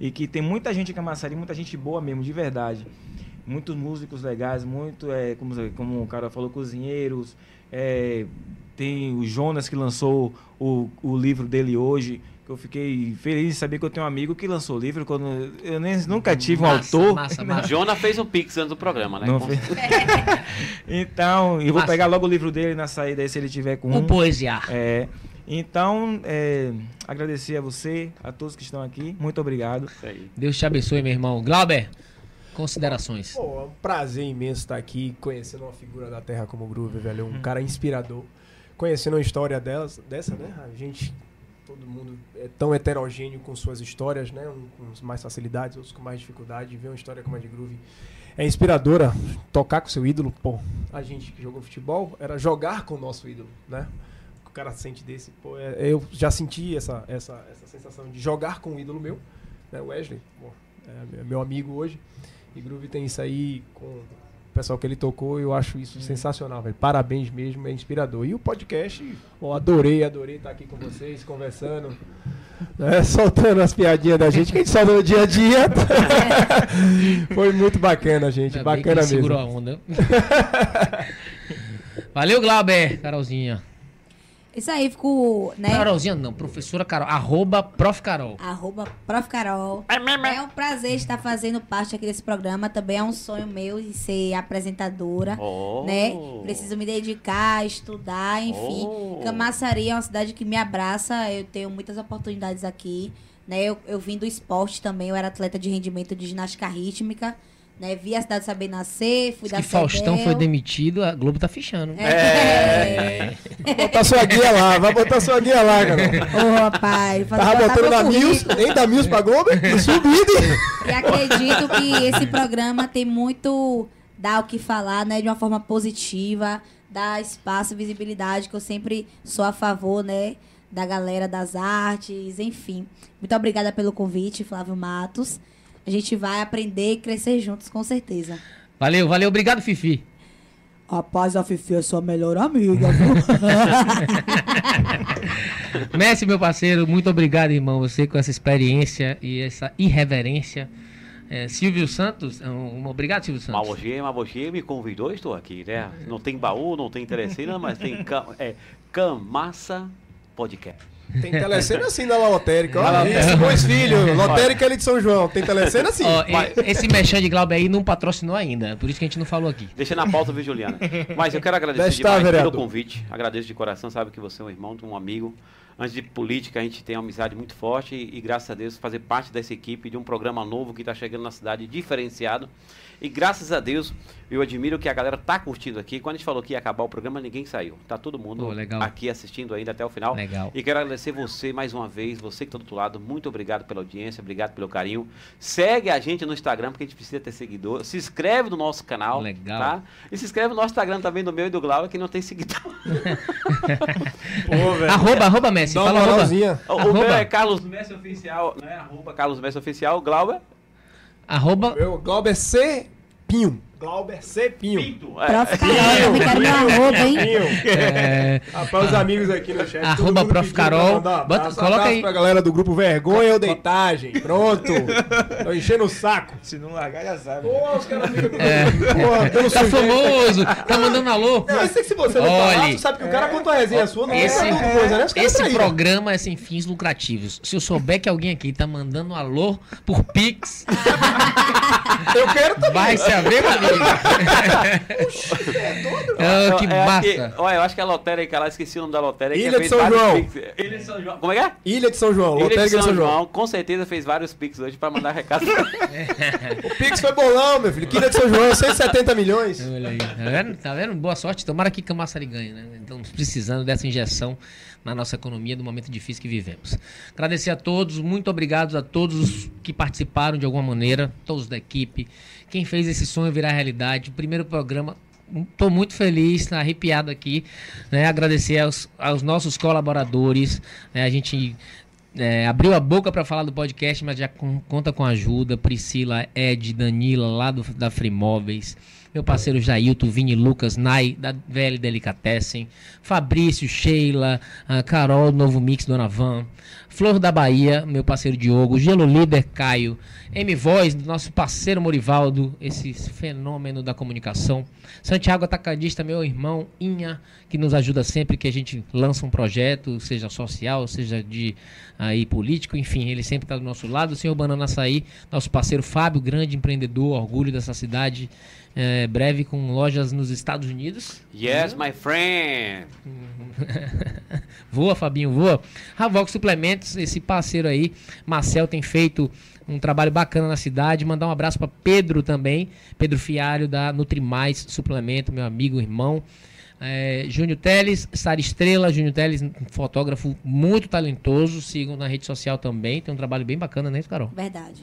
E que tem muita gente em Camaçari, muita gente boa mesmo, de verdade. Muitos músicos legais, muito, é, como, como o cara falou, cozinheiros. é, tem o Jonas que lançou o, o livro dele hoje. Que eu fiquei feliz de saber que eu tenho um amigo que lançou o livro. Quando eu nem, nunca tive um Massa, autor. Massa, massa. Jona fez um pix antes do programa, né? Fez. então, eu vou Massa. pegar logo o livro dele na saída aí se ele tiver com O um. poesiar. É, então, é, agradecer a você, a todos que estão aqui. Muito obrigado. Isso aí. Deus te abençoe, meu irmão. Glauber, considerações. Pô, é um prazer imenso estar aqui conhecendo uma figura da Terra como o Groove, velho. Um cara inspirador. Conhecendo a história delas, dessa, né? A gente, todo mundo é tão heterogêneo com suas histórias, né? Um com mais facilidades, outros com mais dificuldade. Ver uma história como a de Groove é inspiradora. Tocar com seu ídolo, pô. A gente que jogou futebol era jogar com o nosso ídolo, né? O cara sente desse, pô. é- eu já senti essa, essa, essa sensação de jogar com um ídolo meu, né? Wesley, pô, é meu amigo hoje. E Groove tem isso aí com o pessoal que ele tocou, eu acho isso sensacional, velho. Parabéns mesmo, é inspirador. E o podcast, pô, adorei, adorei estar aqui com vocês, conversando, né, soltando as piadinhas da gente, que a gente solta no dia a dia. Foi muito bacana, gente, Ainda bacana ele segurou mesmo. a onda. Valeu, Glauber, Carolzinha. Isso aí, fico, né? Carolzinha não, professora Carol. Arroba Prof. Carol. Arroba Prof. Carol. É um prazer estar fazendo parte aqui desse programa. Também é um sonho meu de ser apresentadora. Oh. Né? Preciso me dedicar, estudar, enfim. Oh. Camaçari é uma cidade que me abraça. Eu tenho muitas oportunidades aqui. Né? Eu, eu vim do esporte também. Eu era atleta de rendimento de ginástica rítmica. Né? Vi a cidade saber nascer. Fui Diz da que Faustão foi demitido, a Globo tá fechando. É. Vai botar sua guia lá, vai botar sua guia lá, cara. Ô, rapaz. Tava botando currículo. Mills, nem da Mills pra Globo, subindo. E acredito que esse programa tem muito dar o que falar, né, de uma forma positiva, dar espaço, visibilidade, que eu sempre sou a favor, né, da galera das artes, enfim. Muito obrigada pelo convite, Flávio Matos. A gente vai aprender e crescer juntos, com certeza. Valeu, valeu. Obrigado, Fifi. Rapaz, a Fifi é sua melhor amiga, viu? Messi, meu parceiro, muito obrigado, irmão. Você com essa experiência e essa irreverência. É, Silvio Santos, um, um- obrigado, Silvio Santos. Mas você me convidou, estou aqui, né? Não tem baú, não tem telecena, mas tem cam, é, Camassa Podcast. Tem telecena assim na lotérica. Olha isso, dois filhos. Lotérica ali de São João. Tem telecena assim. Ó, esse mexão de Glauber aí não patrocinou ainda, por isso que a gente não falou aqui. Deixa na pauta, viu, Juliana? Mas eu quero agradecer Deixa estar, demais vereador. pelo convite. Agradeço de coração, sabe que você é um irmão, um amigo. Antes de política, a gente tem uma amizade muito forte e, e graças a Deus, fazer parte dessa equipe de um programa novo que está chegando na cidade, diferenciado. E graças a Deus, eu admiro que a galera tá curtindo aqui. Quando a gente falou que ia acabar o programa, ninguém saiu. Tá todo mundo Pô, legal. aqui assistindo ainda até o final. Legal. E quero agradecer você mais uma vez, você que está do outro lado. Muito obrigado pela audiência, obrigado pelo carinho. Segue a gente no Instagram, porque a gente precisa ter seguidor. Se inscreve no nosso canal. Legal. Tá? E se inscreve no nosso Instagram também, do meu e do Glauber, que não tem seguidor. Pô. Arroba, arroba Messi. Dá Fala arroba. O, o Arroba. meu é Carlos Messi Oficial, não é? Arroba Carlos Messi Oficial, Glauber. Arroba. Meu, Glauber C. Pinho. Glauber C. Pinho. Pinto. Prof. Carol, também quero meu arroba, hein? Pinho. É, Rapaz, os amigos aqui no chat. Arroba Prof. Carol. Bota- coloca aí. pra galera do grupo Vergonha ou Deitagem. Pronto. Tô enchendo o saco. Se não largar, já sabe. Pô, os caras ficam... É. Porra, eu não tá famoso, tá mandando alô. Não, eu sei que se você não falar, Olhe. tu sabe que o cara conta uma resenha sua, não Esse, é muita coisa, né? Esse traíram. programa é sem fins lucrativos. Se eu souber que alguém aqui tá mandando alô por Pix, Eu quero também. vai saber, meu amigo. Ah, que É, que- massa. olha, eu acho que a lotérica lá, esqueci o nome da lotérica. Ilha de São João. Pix. Ilha de São João. Como é que é? Ilha de São João, Ilha Lotérica de São João, com certeza fez vários Pix hoje pra mandar recado. O Pix foi bolão, meu filho. Que Ilha de São João, 170 milhões. Olha aí, tá vendo? Tá vendo? Boa sorte. Tomara que Camaçari ganhe, né? Estamos precisando dessa injeção na nossa economia do momento difícil que vivemos. Agradecer a todos, muito obrigado a todos que participaram de alguma maneira, todos da equipe, quem fez esse sonho virar realidade. O primeiro programa Estou muito feliz, arrepiado aqui. Né? Agradecer aos, aos nossos colaboradores. Né? A gente é, abriu a boca para falar do podcast, mas já com, conta com ajuda. Priscila, Ed, Danila, lá do, da Frimóveis. Meu parceiro Jailton, Vini Lucas, Nai, da VL Delicatessen. Fabrício, Sheila, Carol, Novo Mix, Dona Van. Flor da Bahia, meu parceiro Diogo. Gelo Líder, Caio. M-Voz, nosso parceiro Morivaldo, esse fenômeno da comunicação. Santiago Atacadista, meu irmão Inha, que nos ajuda sempre que a gente lança um projeto, seja social, seja de aí político, enfim, ele sempre está do nosso lado. O senhor Banana Açaí, nosso parceiro Fábio, grande empreendedor, orgulho dessa cidade, é, breve com lojas nos Estados Unidos. Yes, my friend. voa, Fabinho, voa. Ravox Suplementos, esse parceiro aí, Marcel tem feito um trabalho bacana na cidade. Mandar um abraço para Pedro também, Pedro Fialho da Nutrimais Suplemento, meu amigo, irmão. É, Júnior Teles, Sara Estrela, Júnior Teles, um fotógrafo muito talentoso, sigam na rede social também, tem um trabalho bem bacana, né, Carol? Verdade.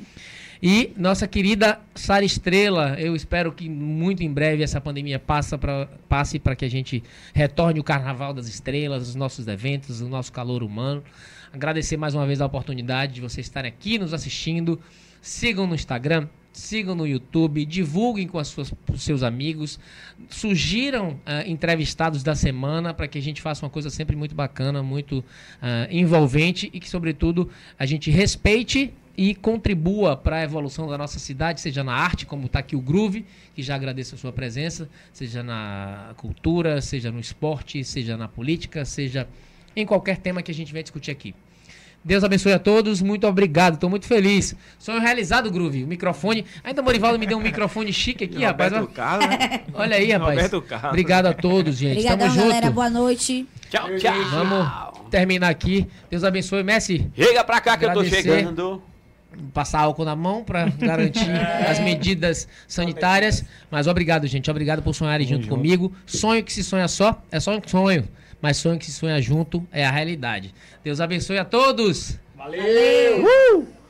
E nossa querida Sara Estrela, eu espero que muito em breve essa pandemia passa pra, passe para que a gente retorne o Carnaval das Estrelas, os nossos eventos, o nosso calor humano. Agradecer mais uma vez a oportunidade de vocês estarem aqui nos assistindo. Sigam no Instagram, sigam no YouTube, divulguem com, as suas, com seus amigos, sugiram uh, entrevistados da semana para que a gente faça uma coisa sempre muito bacana, muito uh, envolvente e que, sobretudo, a gente respeite e contribua para a evolução da nossa cidade, seja na arte, como está aqui o Groove, que já agradeço a sua presença, seja na cultura, seja no esporte, seja na política, seja em qualquer tema que a gente vai discutir aqui. Deus abençoe a todos, muito obrigado, estou muito feliz. Sonho realizado, Groove. O microfone. Ainda o Morivaldo me deu um microfone chique aqui, rapaz. Roberto Carlos, né? Olha aí, rapaz. Roberto Carlos. Obrigado a todos, gente. Obrigadão, Tamo junto. galera. Boa noite. Tchau, tchau. Vamos terminar aqui. Deus abençoe, Messi. Chega pra cá que eu tô Agradecer. chegando. Passar álcool na mão para garantir as medidas sanitárias. Mas obrigado, gente. Obrigado por sonharem junto, comigo. Sonho que se sonha só é só um sonho. Mas sonho que se sonha junto é a realidade. Deus abençoe a todos. Valeu! Valeu. Uh!